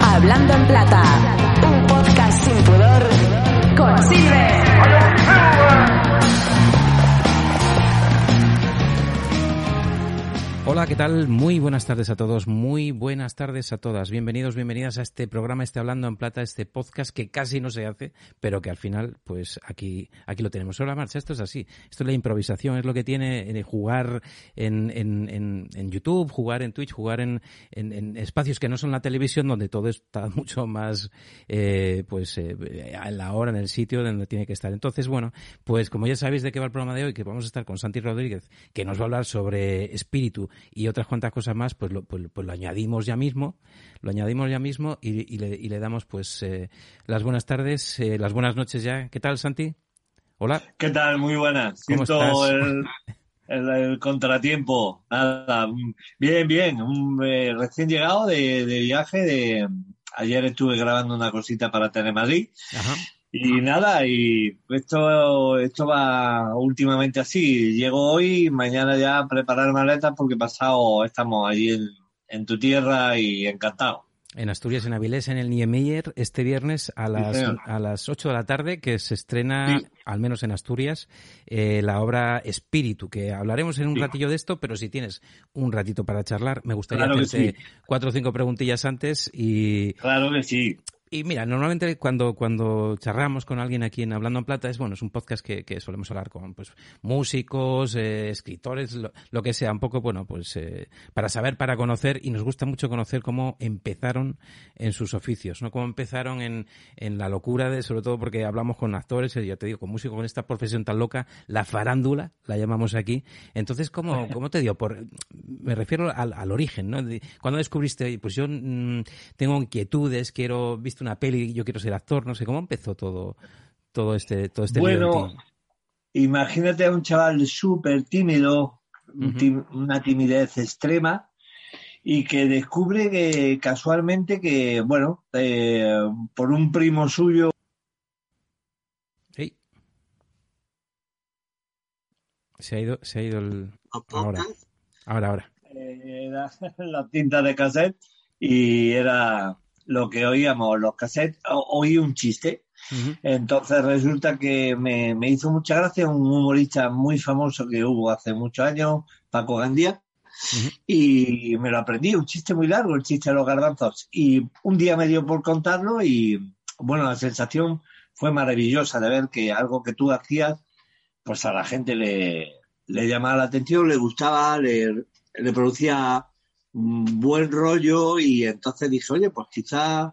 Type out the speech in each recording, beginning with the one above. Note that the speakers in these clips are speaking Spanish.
Hablando en Plata, un podcast sin pudor con Silver. Hola, ¿qué tal? Muy buenas tardes a todos, muy buenas tardes a todas. Bienvenidos, bienvenidas a este programa, este Hablando en Plata, este podcast que casi no se hace, pero que al final, pues aquí, aquí lo tenemos. Sobre la marcha, esto es así. Esto es la improvisación, es lo que tiene eh, jugar en, en, en, en YouTube, jugar en Twitch, jugar en, en, espacios que no son la televisión, donde todo está mucho más, eh, pues, eh, a la hora, en el sitio donde tiene que estar. Entonces, bueno, pues como ya sabéis de qué va el programa de hoy, que vamos a estar con Santi Rodríguez, que nos va a hablar sobre espíritu y otras cuantas cosas más, pues lo, pues, pues lo añadimos ya mismo, lo añadimos ya mismo y, y, le, y le, damos pues eh, las buenas tardes, eh, las buenas noches ya. ¿Qué tal, Santi? Hola. ¿Qué tal? Muy buenas. ¿Cómo Siento estás? el, el, el contratiempo. Nada, bien, bien. Un, eh, recién llegado de, de viaje. De, ayer estuve grabando una cosita para Telemadrid. Ajá. Y nada, y esto, esto va últimamente así. Llego hoy, mañana ya a preparar maletas porque pasado estamos allí en, en tu tierra y encantado. En Asturias, en Avilés, en el Niemeyer, este viernes a las, a las 8 de la tarde, que se estrena, Sí. al menos en Asturias, eh, la obra Espíritu, que hablaremos en un Sí. ratillo de esto, pero si tienes un ratito para charlar, me gustaría Claro hacerte sí. cuatro o cinco preguntillas antes y, Claro que sí. Y mira, normalmente cuando, cuando charlamos con alguien aquí en Hablando en Plata, es bueno, es un podcast que, que solemos hablar con pues músicos, eh, escritores, lo, lo que sea, un poco, bueno, pues eh, para saber, para conocer, y nos gusta mucho conocer cómo empezaron en sus oficios, ¿no? Cómo empezaron en, en la locura de, sobre todo porque hablamos con actores, eh, ya te digo, con músicos, con esta profesión tan loca, la farándula, la llamamos aquí. Entonces, ¿cómo, cómo te dio? Por, me refiero al, al origen, ¿no? Cuando descubriste, pues yo mm, tengo inquietudes, quiero, viste una peli, yo quiero ser actor, no sé, ¿cómo empezó todo, todo este, todo este Bueno, imagínate a un chaval súper tímido, tim- una timidez extrema, y que descubre que casualmente que, bueno, eh, por un primo suyo, Ey. Se ha ido, se ha ido el... Ahora, ahora, ahora. eh, era la tinta de cassette, y era lo que oíamos, los cassettes, oí un chiste. Entonces resulta que me, me hizo mucha gracia un humorista muy famoso que hubo hace muchos años, Paco Gandía, y me lo aprendí, un chiste muy largo, el chiste de los garbanzos. Y un día me dio por contarlo y, bueno, la sensación fue maravillosa de ver que algo que tú hacías, pues a la gente le, le llamaba la atención, le gustaba, le, le producía buen rollo y entonces dije, oye, pues quizás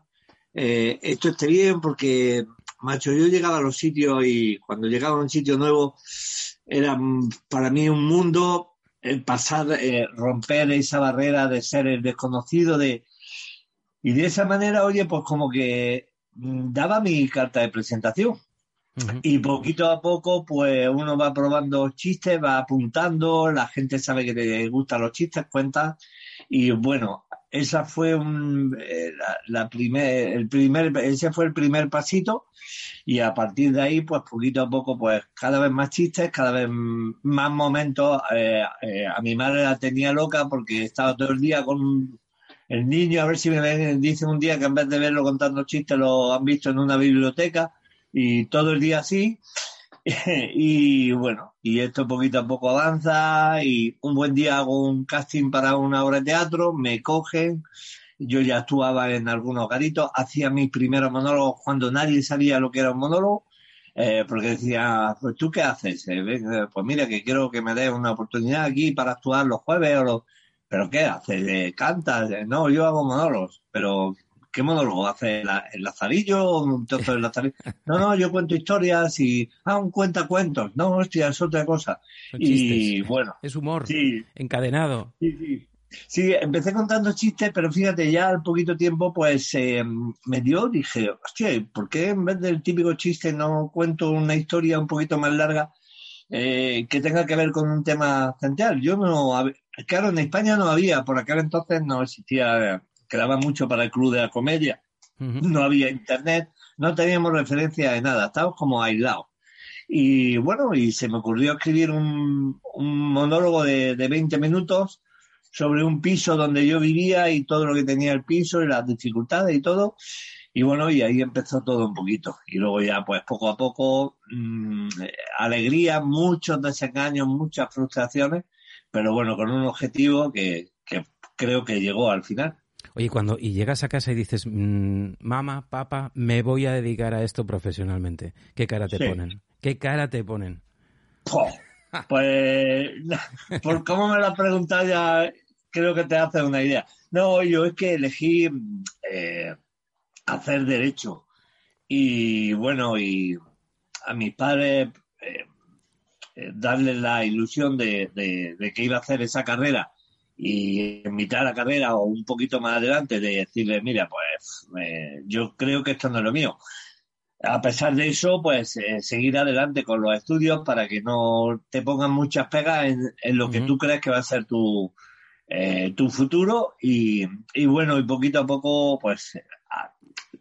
eh, esto esté bien porque, macho, yo llegaba a los sitios y cuando llegaba a un sitio nuevo era para mí un mundo el pasar, eh, romper esa barrera de ser el desconocido, de y de esa manera, oye, pues como que mm, daba mi carta de presentación. Ujú. Y poquito a poco, pues uno va probando chistes, va apuntando, la gente sabe que te gustan los chistes, cuenta. Y bueno, esa fue un, eh, la, la primer, el primer, ese fue el primer pasito. Y a partir de ahí, pues poquito a poco, pues cada vez más chistes, cada vez más momentos. Eh, eh, a mi madre la tenía loca porque estaba todo el día con el niño, a ver si me ven, dicen un día que en vez de verlo contando chistes lo han visto en una biblioteca y todo el día así. y bueno, y esto poquito a poco avanza y un buen día hago un casting para una obra de teatro, me cogen, yo ya actuaba en algunos garitos, hacía mis primeros monólogos cuando nadie sabía lo que era un monólogo, eh, porque decía, pues tú qué haces, Eh, pues mira que quiero que me des una oportunidad aquí para actuar los jueves o. ¿Pero qué haces? Eh, ¿Cantas? Eh, No, yo hago monólogos, pero ¿qué monólogo hace? ¿El, el lazarillo o un trozo del lazarillo? No, no, yo cuento historias y, ah, un cuenta cuentos. No, hostia, es otra cosa. Son y chistes. bueno, Es humor sí, encadenado. Sí, sí. Sí, empecé contando chistes, pero fíjate, ya al poquito tiempo, pues eh, me dio, dije, hostia, ¿por qué en vez del típico chiste no cuento una historia un poquito más larga eh, que tenga que ver con un tema central? Yo no, claro, en España no había, por aquel entonces no existía, quedaba mucho para el Club de la Comedia, no había internet, no teníamos referencia de nada, estábamos como aislados. Y bueno, y se me ocurrió escribir un, un monólogo de, de 20 minutos sobre un piso donde yo vivía y todo lo que tenía el piso y las dificultades y todo. Y bueno, y ahí empezó todo un poquito. Y luego ya, pues poco a poco, mm, alegría, muchos desengaños, muchas frustraciones, pero bueno, con un objetivo que, que creo que llegó al final. Oye, cuando y llegas a casa y dices, mm, mamá, papá, me voy a dedicar a esto profesionalmente, ¿qué cara te Sí. ponen? ¿Qué cara te ponen? Pues, por cómo me lo has preguntado ya creo que te hace una idea. No, yo es que elegí eh, hacer derecho. Y bueno, y a mis padres eh, eh, darles la ilusión de, de- de que iba a hacer esa carrera y en mitad de la carrera o un poquito más adelante de decirle, mira, pues eh, yo creo que esto no es lo mío. A pesar de eso, pues eh, seguir adelante con los estudios para que no te pongan muchas pegas en, en lo que tú crees que va a ser tu, eh, tu futuro y, y bueno, y poquito a poco, pues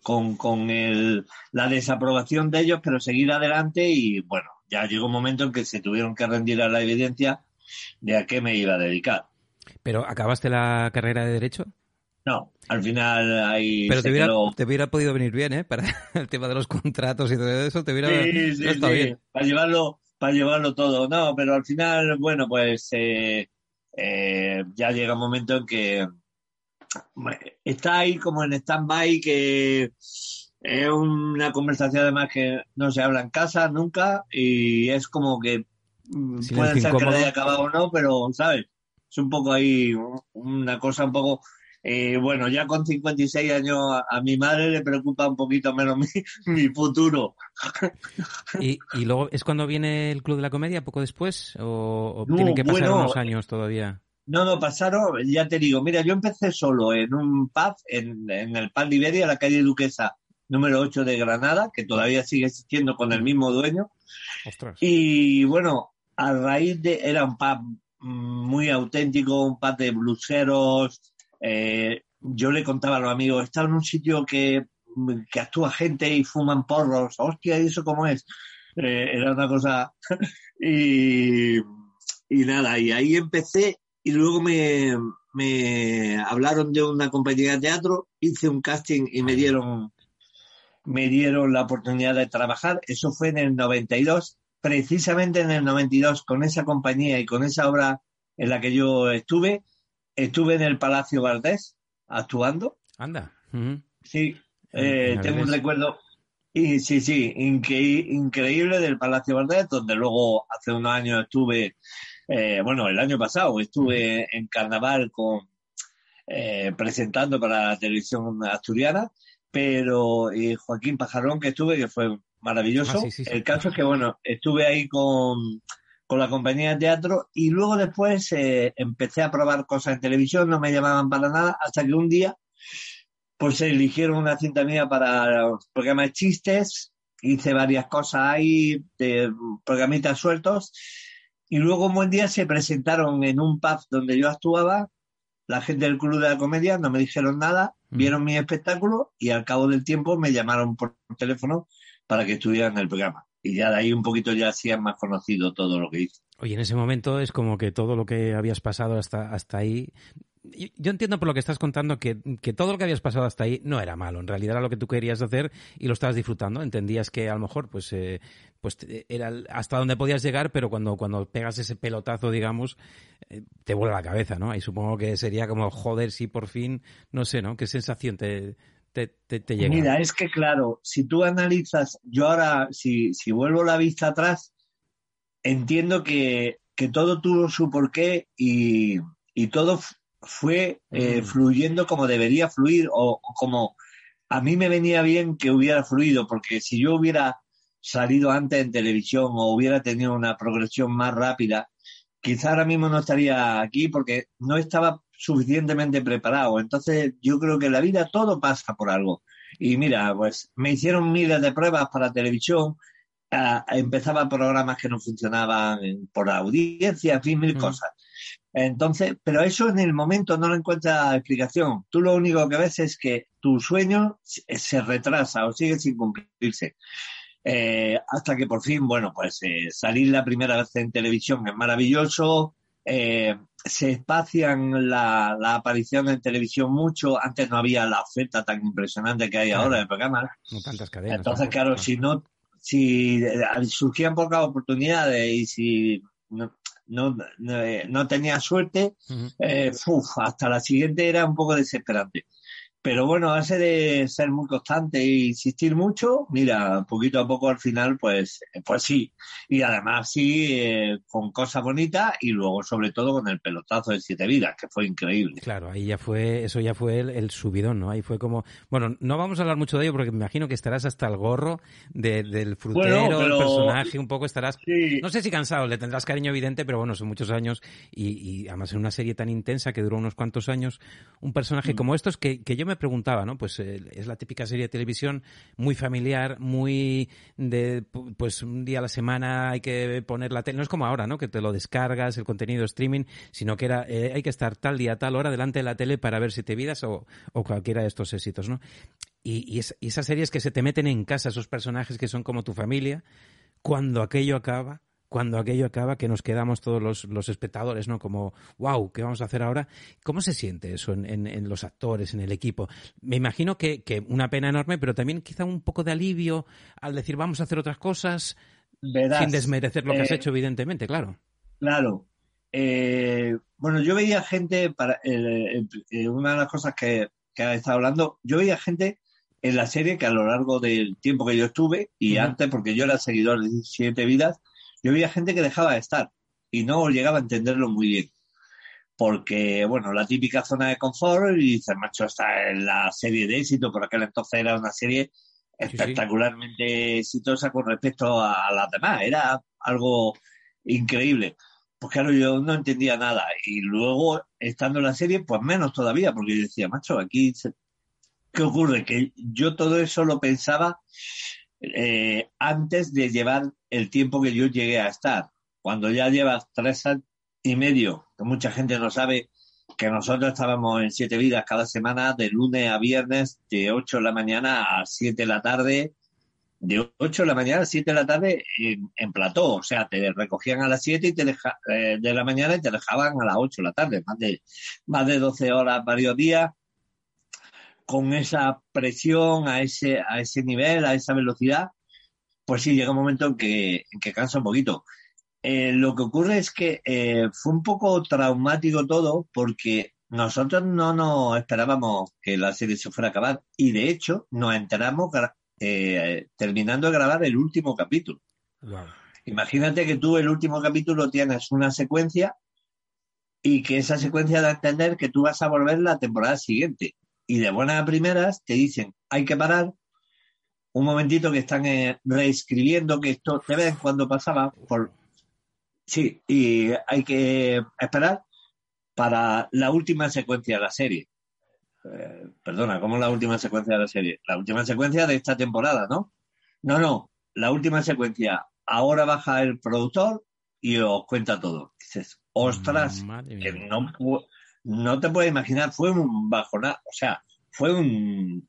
con, con el, la desaprobación de ellos, pero seguir adelante y bueno, ya llegó un momento en que se tuvieron que rendir a la evidencia de a qué me iba a dedicar. ¿Pero acabaste la carrera de Derecho? No, al final ahí Pero te hubiera, quedó- te hubiera podido venir bien, ¿eh? Para el tema de los contratos y todo eso, te hubiera Sí, sí, está sí, bien. para llevarlo, para llevarlo todo. No, pero al final, bueno, pues eh, eh, ya llega un momento en que está ahí como en stand-by, que es una conversación además que no se habla en casa nunca y es como que mm, Silencio puede ser que lo haya acabado o no, pero, ¿sabes? Es un poco ahí una cosa un poco... eh, bueno, ya con 56 años a, a mi madre le preocupa un poquito menos mi, mi futuro. ¿Y, y luego es cuando viene el Club de la Comedia, poco después? ¿O, o No, tienen que pasar bueno, unos años todavía? No, no, pasaron, ya te digo, mira, yo empecé solo en un pub, en, en el Pub Liberia, la calle Duquesa número 8 de Granada, que todavía sigue existiendo con el mismo dueño. Ostras. Y bueno, a raíz de, era un pub mm, muy auténtico, un pub de bluseros. eh, yo le contaba a los amigos, estaba en un sitio que, que actúa gente y fuman porros. Hostia, ¿y eso cómo es? Eh, era una cosa. y, y nada, y ahí empecé y luego me, me hablaron de una compañía de teatro, hice un casting y me dieron me dieron la oportunidad de trabajar. Eso fue en el 92, precisamente en el 92, con esa compañía y con esa obra en la que yo estuve. Estuve en el Palacio Valdés actuando. Anda. Sí, eh, en tengo un recuerdo. Y sí, sí, incre- increíble del Palacio Valdés, donde luego hace unos años estuve, eh, bueno, el año pasado estuve en carnaval con eh, presentando para la televisión asturiana, pero y Joaquín Pajarón que estuve, que fue maravilloso. Ah, sí, sí, sí. El caso es que, bueno, estuve ahí con, con la compañía de teatro y luego después eh, empecé a probar cosas en televisión, no me llamaban para nada, hasta que un día pues se eligieron una cinta mía para programa de chistes, hice varias cosas ahí, de programitas sueltos, y luego un buen día se presentaron en un pub donde yo actuaba, la gente del Club de la Comedia, no me dijeron nada, Mm. vieron mi espectáculo y al cabo del tiempo me llamaron por teléfono para que estuviera en el programa. Y ya de ahí un poquito ya hacían más conocido todo lo que hice. Oye, en ese momento es como que todo lo que habías pasado hasta, hasta ahí. Yo entiendo por lo que estás contando que, que todo lo que habías pasado hasta ahí no era malo. En realidad era lo que tú querías hacer y lo estabas disfrutando. Entendías que a lo mejor, pues, eh, pues era hasta donde podías llegar, pero cuando, cuando pegas ese pelotazo, digamos, eh, te vuela la cabeza, ¿no? Y supongo que sería como, joder, si por fin, no sé, ¿no? ¿Qué sensación te, te, te, te llega? Mira, es que claro, si tú analizas, yo ahora, si, si vuelvo la vista atrás, entiendo que, que todo tuvo su porqué y, y todo fue eh, Mm. fluyendo como debería fluir o, o como a mí me venía bien que hubiera fluido, porque si yo hubiera salido antes en televisión o hubiera tenido una progresión más rápida, quizá ahora mismo no estaría aquí porque no estaba suficientemente preparado. Entonces, yo creo que en la vida todo pasa por algo. Y mira, pues me hicieron miles de pruebas para televisión, ah, empezaba programas que no funcionaban por audiencia, en fin, mil Mm. cosas. Entonces, pero eso en el momento no lo encuentra explicación. Tú lo único que ves es que tu sueño se se retrasa o sigue sin cumplirse. Eh, hasta que por fin, bueno, pues eh, salir la primera vez en televisión es maravilloso. Eh, se espacian la, la aparición en televisión mucho. Antes no había la oferta tan impresionante que hay Claro. ahora de programas. No tantas cadenas. Entonces, claro, si no, si eh, surgían pocas oportunidades y si no, no, no, eh, no tenía suerte, eh, uf, hasta la siguiente era un poco desesperante. Pero bueno, a base de ser muy constante e insistir mucho, mira, poquito a poco al final, pues, eh, pues sí. Y además sí, eh, con cosas bonitas y luego sobre todo con el pelotazo de Siete Vidas, que fue increíble. Claro, ahí ya fue, eso ya fue el, el subidón, ¿no? Ahí fue como, bueno, no vamos a hablar mucho de ello porque me imagino que estarás hasta el gorro de- del frutero, Bueno, pero- personaje, un poco estarás, Sí, no sé si cansado, le tendrás cariño evidente, pero bueno, son muchos años y, y además en una serie tan intensa que duró unos cuantos años, un personaje Mm. como estos que, que yo me preguntaba, ¿no? Pues eh, es la típica serie de televisión muy familiar, muy de, pu- pues un día a la semana hay que poner la tele, no es como ahora, ¿no? Que te lo descargas, el contenido streaming, sino que era, eh, hay que estar tal día, tal hora delante de la tele para ver Siete Vidas o, o cualquiera de estos éxitos, ¿no? Y, y esas series que se te meten en casa, esos personajes que son como tu familia, cuando aquello acaba, cuando aquello acaba, que nos quedamos todos los, los espectadores, ¿no? Como, wow, ¿qué vamos a hacer ahora? ¿Cómo se siente eso en, en- en los actores, en el equipo? Me imagino que, que una pena enorme, pero también quizá un poco de alivio al decir vamos a hacer otras cosas, verás, sin desmerecer lo que has eh, hecho, evidentemente, claro. Claro. Eh, bueno, yo veía gente, para eh, una de las cosas que, que ha estado hablando, yo veía gente en la serie que a lo largo del tiempo que yo estuve, y antes, porque yo era seguidor de Siete Vidas, yo veía gente que dejaba de estar y no llegaba a entenderlo muy bien. Porque, bueno, la típica zona de confort, y dices, macho, está en la serie de éxito, por aquel entonces era una serie sí. espectacularmente exitosa con respecto a, a las demás, era algo increíble. Pues claro, yo no entendía nada. Y luego, estando en la serie, pues menos todavía, porque yo decía, macho, aquí, se- ¿qué ocurre? Que yo todo eso lo pensaba eh, antes de llevar el tiempo que yo llegué a estar. Cuando ya llevas tres años y medio, que mucha gente no sabe que nosotros estábamos en Siete Vidas cada semana, de lunes a viernes, de 8 de la mañana a 7 de la tarde, de 8 de la mañana a 7 de la tarde en, plató. O sea, te recogían a las 7 y te deja- eh, de la mañana y te dejaban a las 8 de la tarde, más de, más de 12 horas varios días, con esa presión a ese, a ese nivel, a esa velocidad, pues sí, llega un momento en que, en que cansa un poquito. Eh, lo que ocurre es que eh, fue un poco traumático todo porque nosotros no nos esperábamos que la serie se fuera a acabar y de hecho nos enteramos eh, terminando de grabar el último capítulo. Imagínate que tú el último capítulo tienes una secuencia y que esa secuencia da a entender que tú vas a volver la temporada siguiente. Y de buenas a primeras te dicen, hay que parar un momentito que están eh, reescribiendo, que esto de vez en cuando pasaba por... Sí, y hay que esperar para la última secuencia de la serie. Eh, perdona, ¿cómo la última secuencia de la serie? La última secuencia de esta temporada, ¿no? No, no, la última secuencia. Ahora baja el productor y os cuenta todo. Dices, ostras, que no, pu- no te puedes imaginar, fue un bajonazo, o sea, fue un,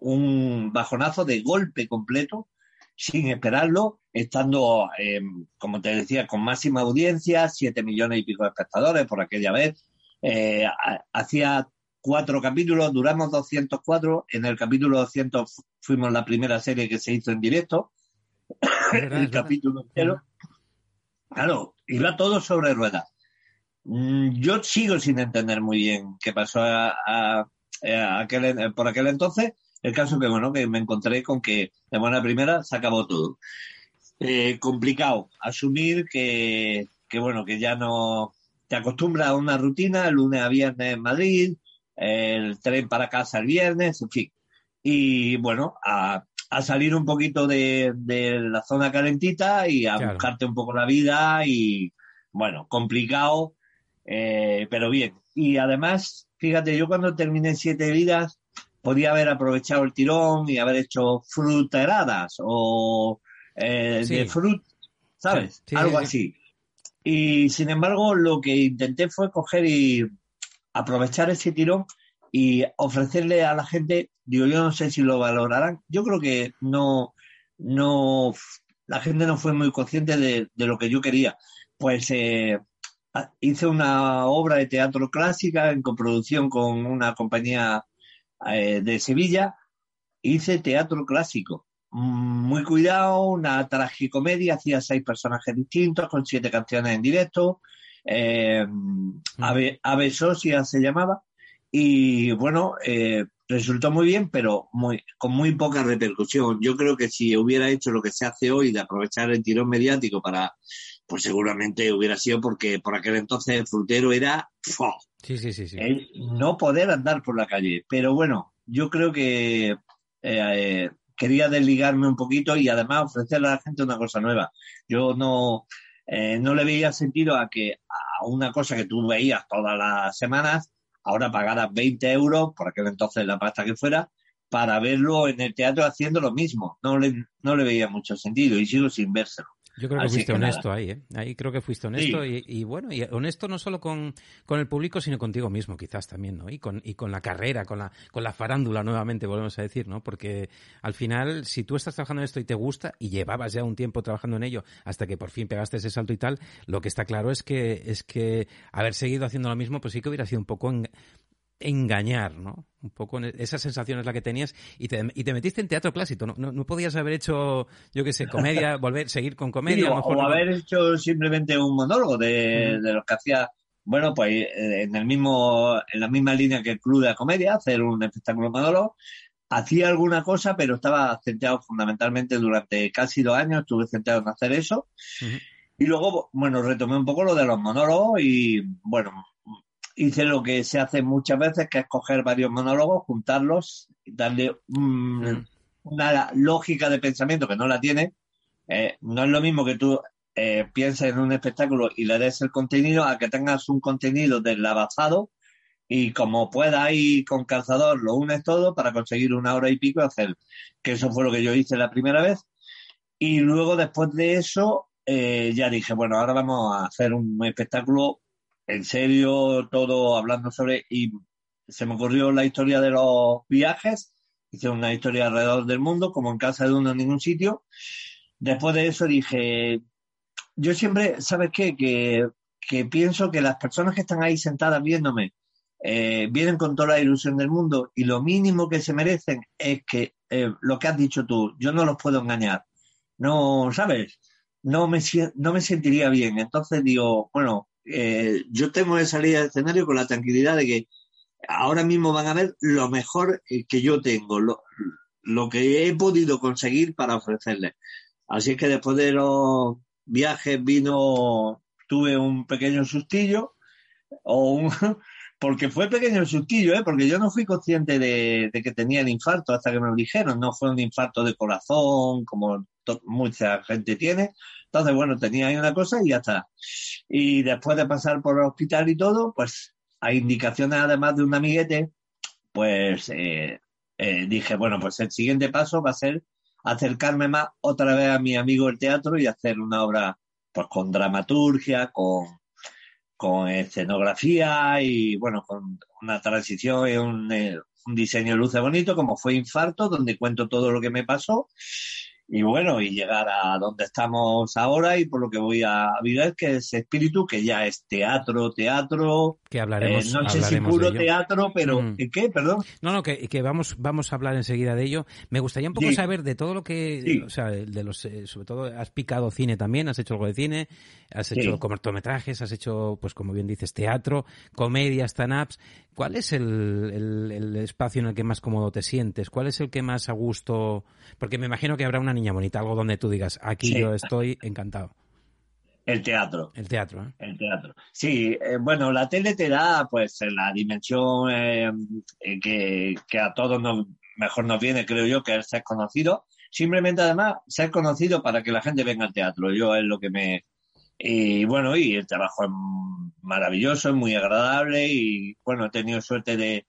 un bajonazo de golpe completo, sin esperarlo, estando, eh, como te decía, con máxima audiencia, siete millones y pico de espectadores por aquella vez. Eh, ha- hacía cuatro capítulos, duramos 204, en el capítulo 200 fu- fuimos la primera serie que se hizo en directo, verdad, el capítulo entero. Claro, iba todo sobre ruedas. Mm, Yo sigo sin entender muy bien qué pasó a, a- a aquel, por aquel entonces. El caso que, bueno, que me encontré con que de buena primera se acabó todo. Eh, complicado asumir que, que, bueno, que ya no te acostumbras a una rutina, el lunes a viernes en Madrid, el tren para casa el viernes, en fin. y bueno, a, a salir un poquito de, de, la zona calentita y a Claro. buscarte un poco la vida y bueno, complicado, eh, pero bien. Y además, fíjate, yo cuando terminé siete vidas podía haber aprovechado el tirón y haber hecho fruteradas o eh, Sí. de frut, ¿sabes? Sí, sí, Algo sí, sí. así. Y sin embargo, lo que intenté fue coger y aprovechar ese tirón y ofrecerle a la gente, digo, yo no sé si lo valorarán, yo creo que no, no, la gente no fue muy consciente de, de lo que yo quería. Pues eh, hice una obra de teatro clásica en coproducción con una compañía eh, de Sevilla, hice teatro clásico. Mm, Muy cuidado, una tragicomedia, hacía seis personajes distintos con siete canciones en directo. Eh, Ave, Ave Sosia se llamaba. Y bueno, eh, resultó muy bien, pero muy, con muy poca repercusión. Yo creo que si hubiera hecho lo que se hace hoy de aprovechar el tirón mediático para, pues seguramente hubiera sido porque por aquel entonces el frutero era ¡fua! Sí, sí, sí, sí. el no poder andar por la calle. Pero bueno, yo creo que eh, eh, quería desligarme un poquito y además ofrecerle a la gente una cosa nueva. Yo no, eh, no le veía sentido a que a una cosa que tú veías todas las semanas, ahora pagaras 20 euros, por aquel entonces la pasta que fuera, para verlo en el teatro haciendo lo mismo. No le, no le veía mucho sentido y sigo sin vérselo. Yo creo que Así fuiste que nada. honesto ahí, ¿eh? Ahí creo que fuiste honesto y, y bueno, y honesto no solo con, con el público, sino contigo mismo, quizás también, ¿no? Y con, y con la carrera, con la, con la farándula nuevamente, volvemos a decir, ¿no? Porque al final, si tú estás trabajando en esto y te gusta, y llevabas ya un tiempo trabajando en ello, hasta que por fin pegaste ese salto y tal, lo que está claro es que, es que haber seguido haciendo lo mismo, pues sí que hubiera sido un poco en- engañar, ¿no? Un poco en esa sensación es la que tenías y te, y te metiste en teatro clásico, ¿no? No, no podías haber hecho, yo qué sé, comedia, volver, seguir con comedia, Sí, o, mejor o no- haber hecho simplemente un monólogo de, los que hacía, bueno, pues eh, en el mismo, en la misma línea que el Club de la Comedia, hacer un espectáculo monólogo. Hacía alguna cosa, pero estaba centrado fundamentalmente durante casi dos años, estuve centrado en hacer eso. Y luego, bueno, retomé un poco lo de los monólogos y, bueno, hice lo que se hace muchas veces, que es coger varios monólogos, juntarlos, y darle un- Mm. una lógica de pensamiento que no la tiene. Eh, no es lo mismo que tú eh, pienses en un espectáculo y le des el contenido a que tengas un contenido deslavazado y como puedas ir con calzador lo unes todo para conseguir una hora y pico y hacer. Que eso fue lo que yo hice la primera vez. Y luego, después de eso, eh, ya dije, bueno, ahora vamos a hacer un espectáculo en serio, todo hablando sobre. Y se me ocurrió la historia de los viajes. Hice una historia alrededor del mundo, como en casa de uno en ningún sitio. Después de eso dije, yo siempre, ¿sabes qué? Que, pienso que las personas que están ahí sentadas viéndome eh, vienen con toda la ilusión del mundo y lo mínimo que se merecen es que eh, lo que has dicho tú, yo no los puedo engañar. No, ¿sabes? No me, no me sentiría bien. Entonces digo, bueno, eh, yo tengo que salir al escenario con la tranquilidad de que ahora mismo van a ver lo mejor eh, que yo tengo, lo, lo que he podido conseguir para ofrecerles. Así es que después de los viajes vino, tuve un pequeño sustillo, o un, porque fue pequeño sustillo, ¿eh? porque yo no fui consciente de, de que tenía el infarto hasta que me lo dijeron, no fue un infarto de corazón como mucha gente tiene, entonces bueno, tenía ahí una cosa y ya está. Y después de pasar por el hospital y todo, pues a indicaciones además de un amiguete, pues eh, eh, dije, bueno, pues el siguiente paso va a ser acercarme más otra vez a mi amigo el teatro y hacer una obra pues con dramaturgia, con, con escenografía y bueno, con una transición y un, eh, un diseño de luces bonito como fue Infarto, donde cuento todo lo que me pasó y bueno, y llegar a donde estamos ahora y por lo que voy a vivir, que es espíritu, que ya es teatro, teatro, que eh, hablaremos, no sé si puro teatro, pero Mm. ¿y ¿qué? Perdón. No, no, que, que vamos, vamos a hablar enseguida de ello. Me gustaría un poco Sí. saber de todo lo que, Sí. o sea, de los, eh, sobre todo, has picado cine también, has hecho algo de cine, has Sí. hecho cortometrajes, has hecho, pues como bien dices, teatro, comedia, stand-ups. ¿Cuál es el, el, el espacio en el que más cómodo te sientes? ¿Cuál es el que más a gusto? Porque me imagino que habrá una niña bonita, algo donde tú digas, aquí Sí. yo estoy encantado. El teatro. El teatro, ¿eh? El teatro. Sí, eh, bueno, la tele te da pues la dimensión eh, eh, que, que a todos nos, mejor nos viene, creo yo, que es ser conocido. Simplemente, además, ser conocido para que la gente venga al teatro. Yo es lo que me. Y bueno, y el trabajo es maravilloso, es muy agradable y bueno, he tenido suerte de,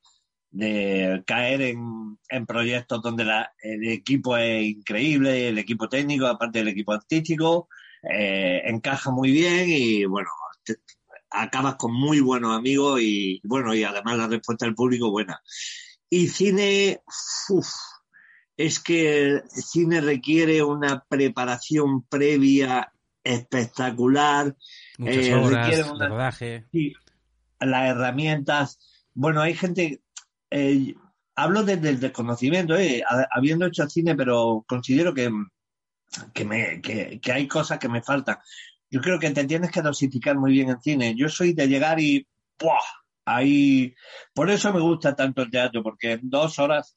caer en, proyectos donde la, el equipo es increíble, el equipo técnico, aparte del equipo artístico, eh, encaja muy bien y bueno, acabas con muy buenos amigos y bueno, y además la respuesta del público buena. Y cine, uf, es que el cine requiere una preparación previa espectacular, Muchas Eh, horas requiere de una- rodaje. Sí, las herramientas. Bueno, hay gente. eh, hablo desde el desconocimiento, eh, ha- habiendo hecho cine, pero considero que, que, me, que, que hay cosas que me faltan. Yo creo que te tienes que dosificar muy bien en cine. Yo soy de llegar y. ¡buah! Ahí. Por eso me gusta tanto el teatro, porque en dos horas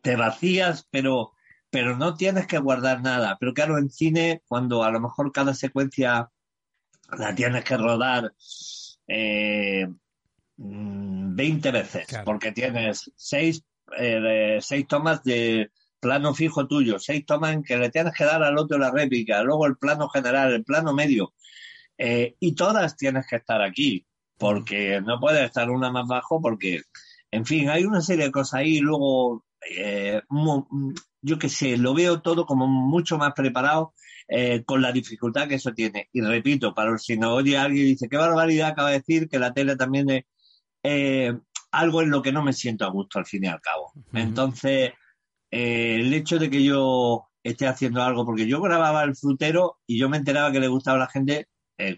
te vacías, pero, pero no tienes que guardar nada. Pero claro, en cine, cuando a lo mejor cada secuencia la tienes que rodar eh, mm, 20 veces, Claro. porque tienes seis, eh, seis tomas de plano fijo tuyo, seis tomas en que le tienes que dar al otro la réplica, luego el plano general, el plano medio, eh, y todas tienes que estar aquí, porque no puedes estar una más bajo, porque, en fin, hay una serie de cosas ahí, y luego, eh, yo qué sé, lo veo todo como mucho más preparado eh, con la dificultad que eso tiene. Y repito, para si no oye alguien y dice, qué barbaridad acaba de decir que la tele también es eh, algo en lo que no me siento a gusto al fin y al cabo. Entonces, el hecho de que yo esté haciendo algo, porque yo grababa el frutero y yo me enteraba que le gustaba a la gente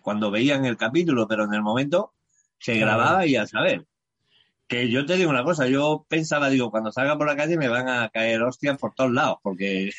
cuando veían el capítulo, pero en el momento se grababa y a saber. Que yo te digo una cosa, yo pensaba, digo, cuando salga por la calle me van a caer hostias por todos lados, porque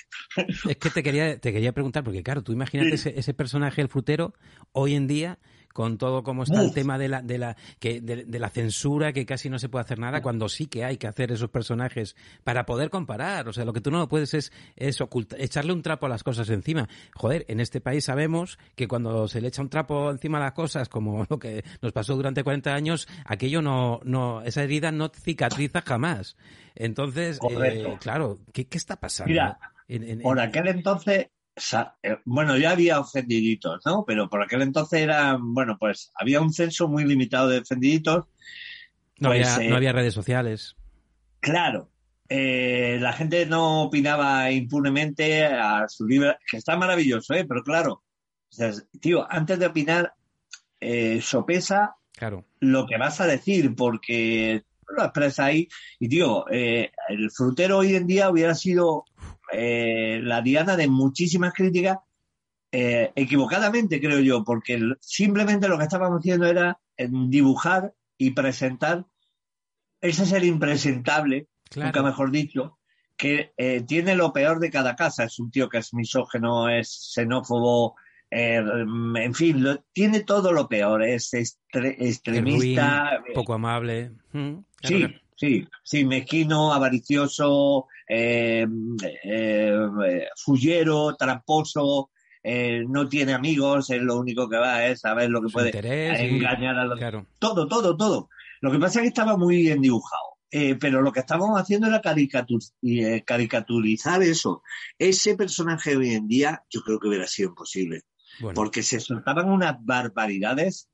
Es que te quería, te quería preguntar, porque claro, tú imagínate Sí. ese, ese personaje, el frutero, hoy en día, con todo como está el tema de la, de la, que, de, de la censura, que casi no se puede hacer nada, cuando sí que hay que hacer esos personajes para poder comparar. O sea, lo que tú no puedes es, es oculta- echarle un trapo a las cosas encima. Joder, en este país sabemos que cuando se le echa un trapo encima a las cosas, como lo que nos pasó durante 40 años, aquello no, no, esa herida no cicatriza jamás. Entonces, eh, claro, ¿qué, qué está pasando? Mira, En- en- por en- aquel entonces, bueno, ya había ofendiditos, ¿no? Pero por aquel entonces era, bueno, pues había un censo muy limitado de ofendiditos. No, Pues, había, eh, no había redes sociales. Claro, eh, la gente no opinaba impunemente a su libre, que está maravilloso, ¿eh? Pero claro, o sea, tío, antes de opinar, eh, sopesa Claro. lo que vas a decir, porque lo expresa ahí. Y tío, eh, el frutero hoy en día hubiera sido eh, la diana de muchísimas críticas, eh, equivocadamente creo yo, porque simplemente lo que estábamos haciendo era eh, dibujar y presentar ese ser impresentable, Claro. nunca mejor dicho, que eh, tiene lo peor de cada casa. Es un tío que es misógeno, es xenófobo, eh, en fin, lo- tiene todo lo peor. Es estre- extremista. ruin, poco amable. Mm, claro, Sí. Sí, sí, mezquino, avaricioso, eh, eh, eh, fullero, tramposo, eh, no tiene amigos, es lo único que va es saber lo que Su puede interés engañar a los Claro. todo, todo, todo. Lo que pasa es que estaba muy bien dibujado. Eh, pero lo que estábamos haciendo era caricatur- eh, caricaturizar eso. Ese personaje hoy en día yo creo que hubiera sido imposible Bueno, porque se soltaban unas barbaridades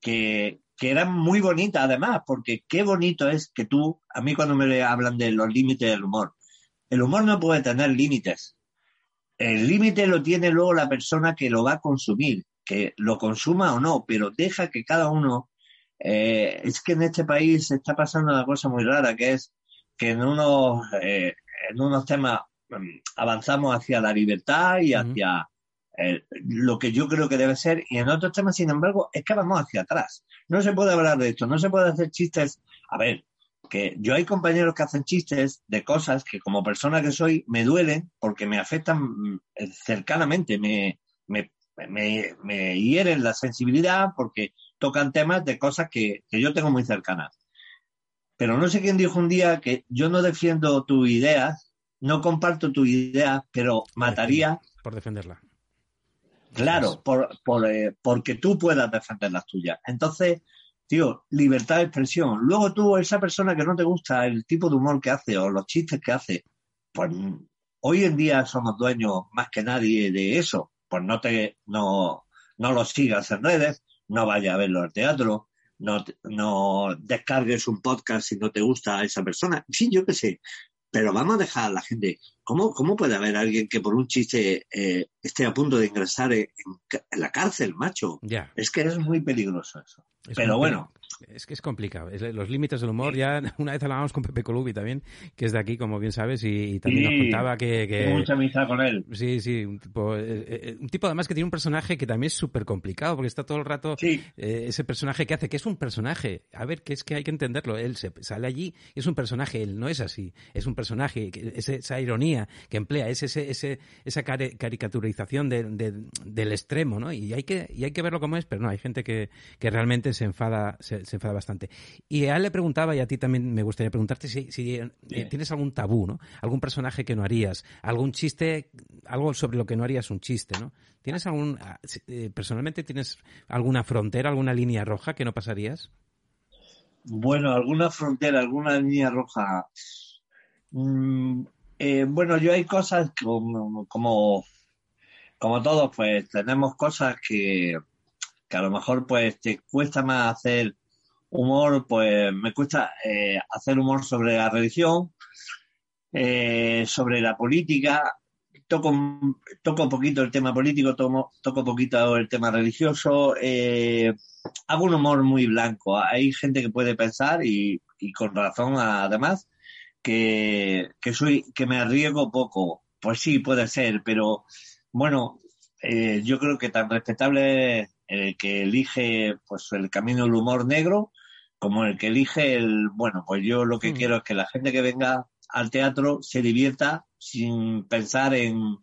que, que eran muy bonitas además, porque qué bonito es que tú, a mí cuando me hablan de los límites del humor, el humor no puede tener límites. El límite lo tiene luego la persona que lo va a consumir, que lo consuma o no, pero deja que cada uno... eh, es que en este país se está pasando una cosa muy rara, que es que en unos, eh, en unos temas mm, avanzamos hacia la libertad y hacia eh, lo que yo creo que debe ser, y en otros temas, sin embargo, es que vamos hacia atrás. No se puede hablar de esto, no se puede hacer chistes. A ver, que yo hay compañeros que hacen chistes de cosas que como persona que soy me duelen porque me afectan mm, cercanamente, me, me, me, me hieren la sensibilidad porque tocan temas de cosas que, que yo tengo muy cercanas. Pero no sé quién dijo un día que yo no defiendo tu idea, no comparto tu idea, pero mataría por defenderla. Claro, por, por, eh, porque tú puedas defender las tuyas. Entonces, tío, libertad de expresión. Luego tú, esa persona que no te gusta el tipo de humor que hace o los chistes que hace, pues hoy en día somos dueños más que nadie de eso. Pues no te, no, no lo sigas en redes, no vayas a verlo al teatro, no, no descargues un podcast si no te gusta a esa persona. Sí, yo qué sé. Pero vamos a dejar a la gente. ¿Cómo, cómo puede haber alguien que por un chiste eh, esté a punto de ingresar en, en la cárcel, macho? Ya. Es que es muy peligroso eso. Es Pero bueno, Es que es complicado. Es- los límites del humor, ya una vez hablábamos con Pepe Colubi también, que es de aquí, como bien sabes, y, y también Sí. nos contaba que... que- tengo mucha amistad con él. Sí, sí, un tipo, eh, eh, un tipo además que tiene un personaje que también es súper complicado, porque está todo el rato Sí. eh, ese personaje que hace, que es un personaje. A ver, que es que hay que entenderlo. Él se sale allí y es un personaje, él no es así. Es un personaje, que- es esa ironía que emplea, es ese, ese, esa cari- caricaturización de- de- del extremo, ¿no? Y hay, que, y hay que verlo como es, pero no, hay gente que, que realmente se enfada, se, se enfada bastante. Y a él le preguntaba, y a ti también me gustaría preguntarte si, si eh, tienes algún tabú, ¿no? Algún personaje que no harías, algún chiste, algo sobre lo que no harías un chiste, ¿no? ¿Tienes algún, ah, eh, personalmente tienes alguna frontera, alguna línea roja que no pasarías? Bueno, alguna frontera, alguna línea roja. Mm, eh, bueno, yo hay cosas como, como, como todos, pues tenemos cosas que, que a lo mejor pues te cuesta más hacer humor, pues me cuesta eh, hacer humor sobre la religión, eh, sobre la política, toco, toco poquito el tema político, tomo, toco poquito el tema religioso, eh, hago un humor muy blanco. Hay gente que puede pensar, y, con razón además, que, que soy, que me arriesgo poco. Pues sí, puede ser, pero bueno, eh, yo creo que tan respetable es el que elige pues el camino del humor negro como el que elige el, bueno, pues yo lo que Mm. quiero es que la gente que venga al teatro se divierta sin pensar en,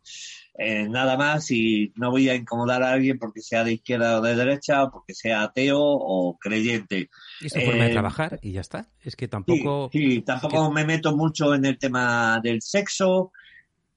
en nada más y no voy a incomodar a alguien porque sea de izquierda o de derecha o porque sea ateo o creyente. Y es tu forma de Eh, trabajar y ya está. Es que Sí, tampoco... sí, tampoco me meto mucho en el tema del sexo.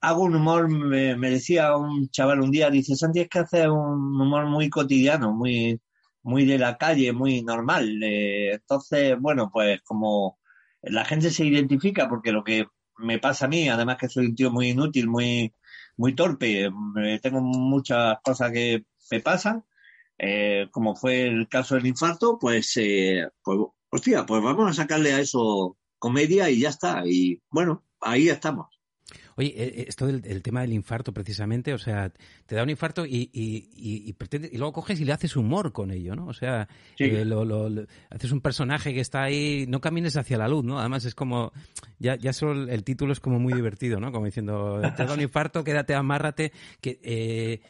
Hago un humor, me, me decía un chaval un día, dice, Santi, es que hace un humor muy cotidiano, muy, muy de la calle, muy normal. Eh, entonces, bueno, pues como la gente se identifica porque lo que me pasa a mí, además que soy un tío muy inútil, muy, muy torpe, tengo muchas cosas que me pasan, eh, como fue el caso del infarto, pues, eh, pues, hostia, pues vamos a sacarle a eso comedia y ya está. Y bueno, ahí estamos. Oye, eh, esto del el tema del infarto precisamente, o sea, te da un infarto y, y, y, y pretende- y luego coges y le haces humor con ello, ¿no? O sea, Sí. eh, lo, lo- lo- haces un personaje que está ahí, no camines hacia la luz, ¿no? Además es como, ya, ya solo el, título es como muy divertido, ¿no? Como diciendo, te da un infarto, quédate, amárrate, que... Eh,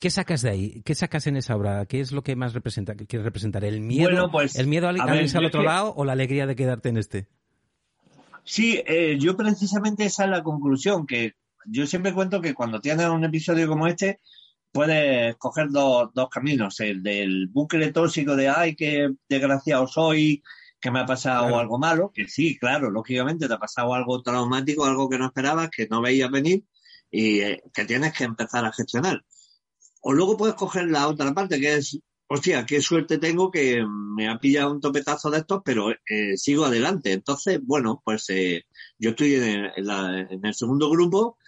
¿Qué sacas de ahí? ¿Qué sacas en esa obra? ¿Qué es lo que más representa, quieres representar? ¿El miedo, Bueno, pues, el miedo a, a irse al otro que- lado o la alegría de quedarte en este? Sí, eh, yo precisamente esa es la conclusión, que yo siempre cuento que cuando tienes un episodio como este, puedes coger dos, dos caminos, el del bucle tóxico de, ay, qué desgraciado soy, que me ha pasado Claro. algo malo, que sí, claro, lógicamente te ha pasado algo traumático, algo que no esperabas, que no veías venir y eh, que tienes que empezar a gestionar. O luego puedes coger la otra parte, que es, hostia, qué suerte tengo que me ha pillado un topetazo de estos, pero eh, sigo adelante. Entonces, bueno, pues eh, yo estoy en el, la- en el segundo grupo,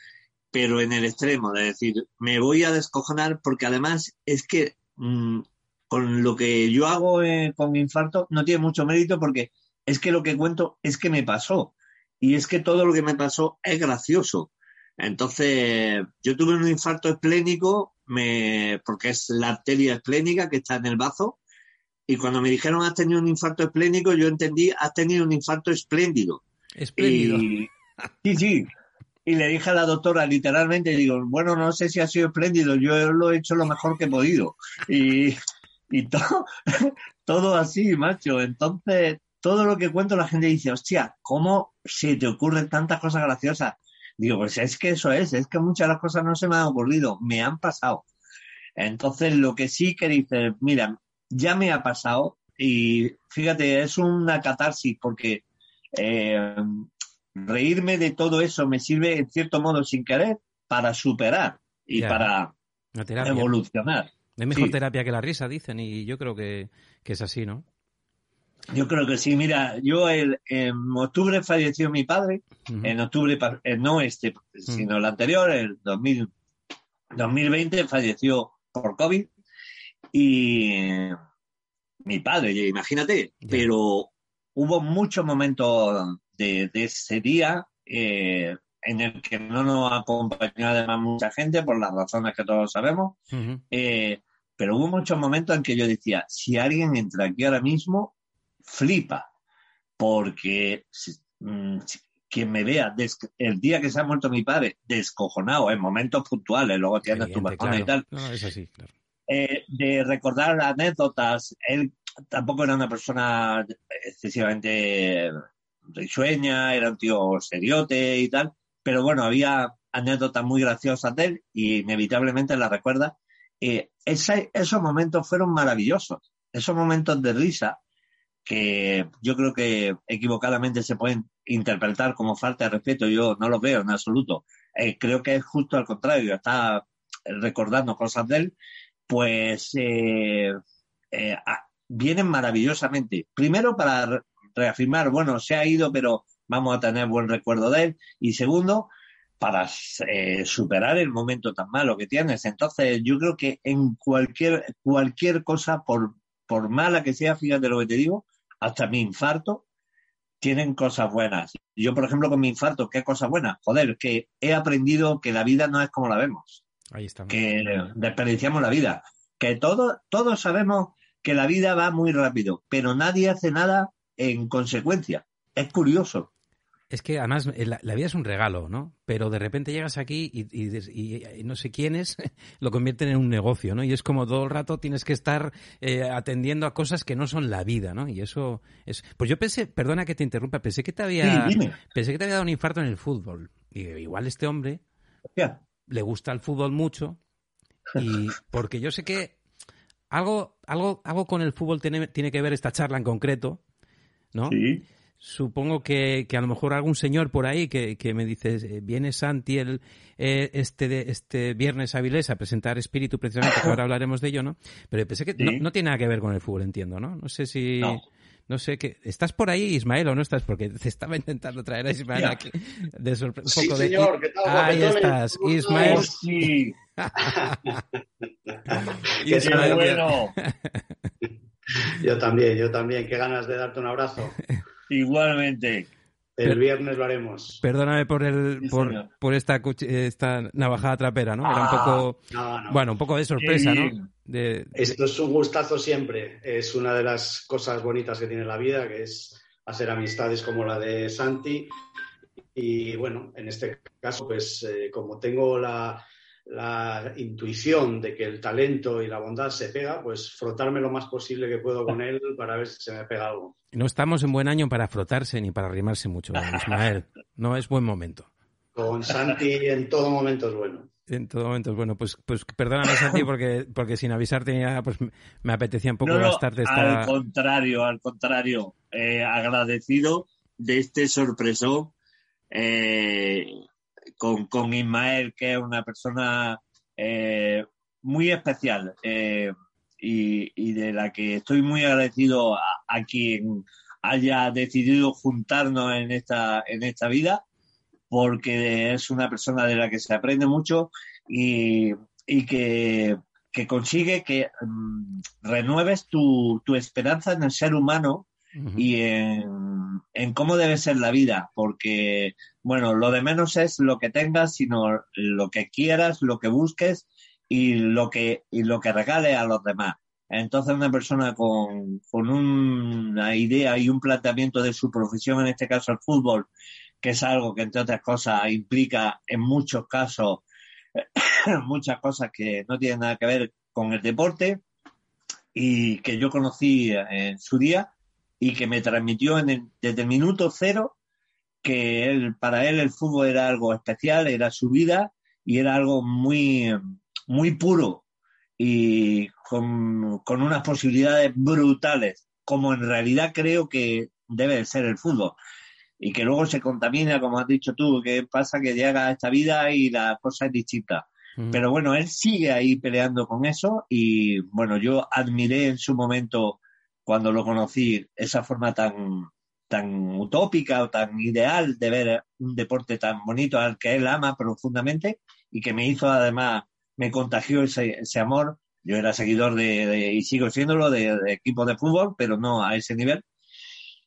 pero en el extremo, de decir, me voy a descojonar porque además es que mm, con lo que yo hago eh, con mi infarto no tiene mucho mérito porque es que lo que cuento es que me pasó y es que todo lo que me pasó es gracioso. Entonces, yo tuve un infarto esplénico, me, porque es la arteria esplénica que está en el bazo, y cuando me dijeron has tenido un infarto esplénico, yo entendí has tenido un infarto espléndido. Espléndido. Y, sí, sí. Y le dije a la doctora literalmente, digo, bueno, no sé si ha sido espléndido, yo lo he hecho lo mejor que he podido. Y, y todo, todo así, macho. Entonces, todo lo que cuento la gente dice, hostia, ¿cómo se te ocurren tantas cosas graciosas? Digo, pues es que eso es, es que muchas de las cosas no se me han ocurrido, me han pasado. Entonces, lo que sí que dices, mira, ya me ha pasado y fíjate, es una catarsis porque eh, reírme de todo eso me sirve en cierto modo sin querer para superar y Ya. para evolucionar. Es mejor Sí. terapia que la risa, dicen, y yo creo que, que es así, ¿no? Yo creo que sí. Mira, yo el, en octubre falleció mi padre. Ujú. En octubre, eh, no este, sino el anterior, el 2000, 2020, falleció por COVID. Y mi padre, imagínate. Pero hubo muchos momentos de, de ese día eh, en el que no nos acompañó además mucha gente por las razones que todos sabemos. Eh, pero hubo muchos momentos en que yo decía, si alguien entra aquí ahora mismo, flipa, porque si- mm, quien me vea el día que se ha muerto mi padre, descojonado, en momentos puntuales, luego tienes tu Evidente, bajona y claro. tal, No, es así, claro. eh, de recordar anécdotas, él tampoco era una persona excesivamente risueña, era un tío seriote y tal, pero bueno, había anécdotas muy graciosas de él y inevitablemente las recuerda. Eh, ese- esos momentos fueron maravillosos, esos momentos de risa que yo creo que equivocadamente se pueden interpretar como falta de respeto, yo no los veo en absoluto. Eh, creo que es justo al contrario, está recordando cosas de él, pues eh, eh, vienen maravillosamente. Primero para re- reafirmar, bueno, se ha ido, pero vamos a tener buen recuerdo de él. Y segundo, para eh, superar el momento tan malo que tienes. Entonces, yo creo que en cualquier, cualquier cosa, por, por mala que sea, fíjate lo que te digo, hasta mi infarto, tienen cosas buenas. Yo, por ejemplo, con mi infarto, ¿qué cosas buenas? Joder, que he aprendido que la vida no es como la vemos Ahí estamos. que desperdiciamos la vida. Que todos, todos sabemos que la vida va muy rápido, pero nadie hace nada en consecuencia. Es curioso. Es que además eh, la, la vida es un regalo, ¿no? Pero de repente llegas aquí y, y des- y- y no sé quiénes lo convierten en un negocio, ¿no? Y es como todo el rato tienes que estar eh, atendiendo a cosas que no son la vida, ¿no? Y eso es... Pues yo pensé, perdona que te interrumpa, pensé que te había, Sí, pensé que te había dado un infarto en el fútbol. Y igual este hombre le gusta el fútbol mucho y porque yo sé que algo, algo, algo con el fútbol tiene, tiene que ver esta charla en concreto, ¿no? Sí. Supongo que, que a lo mejor algún señor por ahí que, que me dice, eh, viene Santi el, eh, este, de- este viernes a Avilés a presentar Espíritu, precisamente, que ahora hablaremos de ello, ¿no? Pero pensé que no, Sí. no tiene nada que ver con el fútbol, entiendo, ¿no? No sé si... No. No sé qué. ¿Estás por ahí, Ismael, o no estás? Porque te estaba intentando traer a Ismael Ya. aquí de sorpre- un Sí, poco de. señor, ¿qué tal, Ahí estás, ¿Cómo Ismael. Oh, sí, Qué Ismael, bueno. Yo también, yo también. Qué ganas de darte un abrazo. Igualmente. El viernes lo haremos. Perdóname por el Sí, por, por esta cuch- esta navajada trapera, ¿no? Era un Ah, poco no, no. bueno, un poco de sorpresa, ¿no? De, Esto es un gustazo siempre. Es una de las cosas bonitas que tiene la vida, que es hacer amistades como la de Santi. Y bueno, en este caso, pues eh, como tengo la, la intuición de que el talento y la bondad se pega, pues frotarme lo más posible que puedo con él para ver si se me pega algo. no estamos en buen año para frotarse ni para arrimarse mucho, Ismael. No es buen momento. Con Santi en todo momento es bueno. En todo momento es bueno. Pues, pues perdóname, Santi, porque, porque sin avisarte ya pues me- apetecía un poco No, no, gastarte esta. al contrario, al contrario. Eh, agradecido de este sorpresón eh, con, con Ismael, que es una persona eh, muy especial eh, y, y de la que estoy muy agradecido a, a quien haya decidido juntarnos en esta, en esta vida, porque es una persona de la que se aprende mucho y, y que, que consigue que mm, renueves tu, tu esperanza en el ser humano y en, en cómo debe ser la vida, porque, bueno, lo de menos es lo que tengas, sino lo que quieras, lo que busques y lo que, y lo que regales a los demás. Entonces, una persona con, con una idea y un planteamiento de su profesión, en este caso el fútbol, que es algo que, entre otras cosas, implica en muchos casos muchas cosas que no tienen nada que ver con el deporte y que yo conocí en su día y que me transmitió en el- desde el minuto cero que él, para él el fútbol era algo especial, era su vida y era algo muy, muy puro y con, con unas posibilidades brutales, como en realidad creo que debe de ser el fútbol. Y que luego se contamina, como has dicho tú, que pasa que llega a esta vida y la cosa es distinta. Pero bueno, él sigue ahí peleando con eso y bueno, yo admiré en su momento cuando lo conocí, esa forma tan, tan utópica o tan ideal de ver un deporte tan bonito al que él ama profundamente y que me hizo además, me contagió ese, ese amor. Yo era seguidor de, y sigo siéndolo, de, de equipos de fútbol, pero no a ese nivel.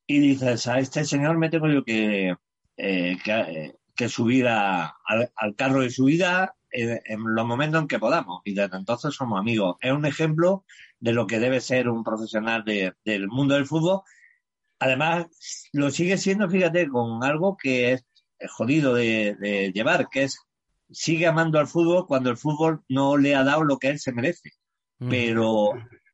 Y dices, a este señor me tengo yo que, eh, que, que, subir a, al, al, carro de su vida en, en, los momentos en que podamos. Y desde entonces somos amigos. Es un ejemplo de lo que debe ser un profesional de, del mundo del fútbol. Además, lo sigue siendo, fíjate, con algo que es jodido de, de llevar, que es sigue amando al fútbol cuando el fútbol no le ha dado lo que él se merece. Pero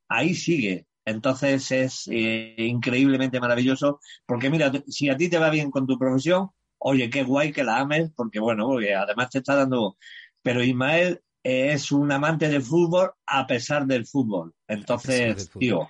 ahí sigue. Entonces es eh, increíblemente maravilloso, porque mira, si a ti te va bien con tu profesión, oye, qué guay que la ames, porque bueno, porque además te está dando... Pero Ismael es un amante del fútbol a pesar del fútbol. Entonces, tío,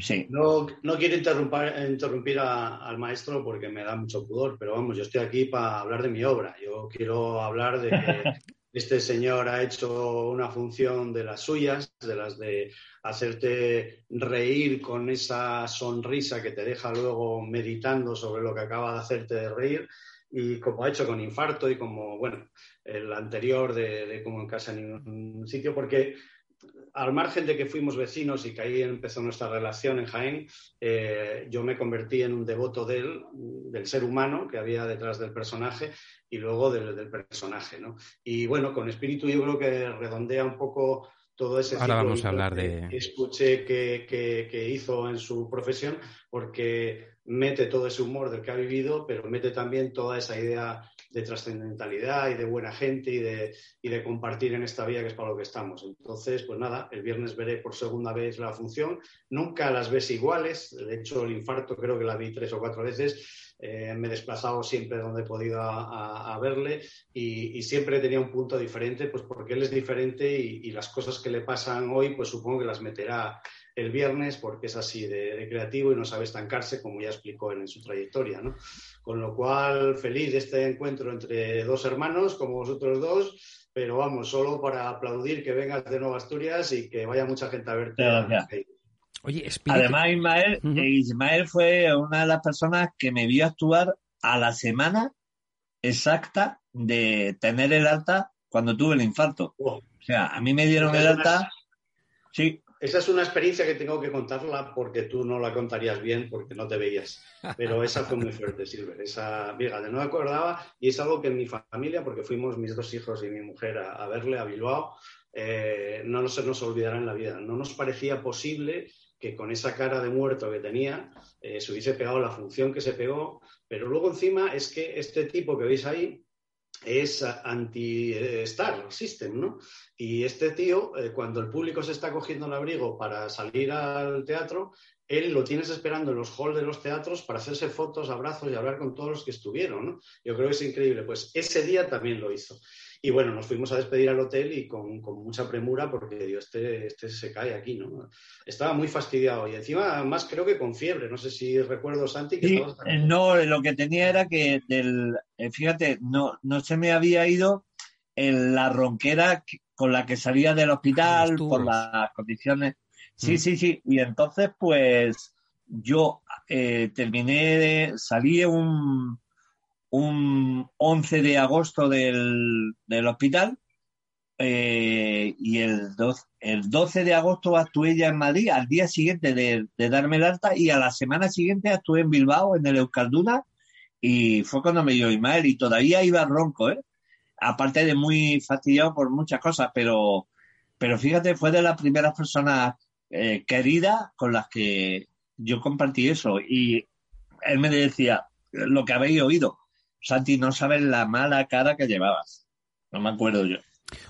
sí. No, no quiero interrumpir, interrumpir a, al maestro porque me da mucho pudor, pero vamos, yo estoy aquí para hablar de mi obra. Yo quiero hablar de que este señor ha hecho una función de las suyas, de las de hacerte reír con esa sonrisa que te deja luego meditando sobre lo que acaba de hacerte de reír y como ha hecho con infarto y como, bueno, el anterior de, de como en casa en un sitio, porque al margen de que fuimos vecinos y que ahí empezó nuestra relación en Jaén, eh, yo me convertí en un devoto de él, del ser humano que había detrás del personaje y luego del, del personaje. ¿no? Y bueno, con espíritu yo creo que redondea un poco todo ese Ahora vamos a hablar de... que escuché que, que, que, hizo en su profesión, porque mete todo ese humor del que ha vivido, pero mete también toda esa idea de trascendentalidad y de buena gente y de, y de, compartir en esta vía que es para lo que estamos. Entonces, pues nada, el viernes veré por segunda vez la función. Nunca las ves iguales. De hecho, el infarto creo que la vi tres o cuatro veces. Eh, me he desplazado siempre donde he podido a, verle y, y, siempre tenía un punto diferente, pues porque él es diferente y, las cosas que le pasan hoy, pues supongo que las meterá el viernes porque es así de, de creativo y no sabe estancarse, como ya explicó en, en su trayectoria, ¿no? Con lo cual, feliz de este encuentro entre dos hermanos, como vosotros dos, pero vamos, solo para aplaudir que vengas de Nueva Asturias y que vaya mucha gente a verte. Oye, espíritu. Además, Ismael, uh -huh. Ismael fue una de las personas que me vio actuar a la semana exacta de tener el alta cuando tuve el infarto. Oh. O sea, a mí me dieron el alta. Sí, esa es una experiencia que tengo que contarla porque tú no la contarías bien porque no te veías. Pero esa fue muy fuerte, Silver. Esa, fíjate, no me acordaba y es algo que en mi familia, porque fuimos mis dos hijos y mi mujer a, verle a Bilbao, eh, no se nos olvidará en la vida. No nos parecía posible que con esa cara de muerto que tenía eh, se hubiese pegado la función que se pegó. Pero luego encima es que este tipo que veis ahí es anti-star system, ¿no? Y este tío, eh, cuando el público se está cogiendo el abrigo para salir al teatro, él lo tienes esperando en los halls de los teatros para hacerse fotos, abrazos y hablar con todos los que estuvieron, ¿no? Yo creo que es increíble. Pues ese día también lo hizo. Y bueno, nos fuimos a despedir al hotel y con, con mucha premura porque digo, este, este se cae aquí, ¿no? Estaba muy fastidiado y encima más creo que con fiebre. No sé si recuerdo, Santi, que sí, No, lo que tenía era que, del, fíjate, no, no se me había ido en la ronquera con la que salía del hospital por las condiciones. Sí, mm. sí, sí. Y entonces, pues yo eh, terminé de. Salí un un 11 de agosto del, del hospital eh, y el 12, el 12, de agosto actué ya en Madrid, al día siguiente de, de, darme el alta y a la semana siguiente actué en Bilbao, en el Euskalduna y fue cuando me dio Ismael y todavía iba ronco, ¿eh? aparte de muy fastidiado por muchas cosas, pero, pero fíjate, fue de las primeras personas eh, queridas con las que yo compartí eso y él me decía lo que habéis oído, Santi, no sabes la mala cara que llevabas. No me acuerdo yo.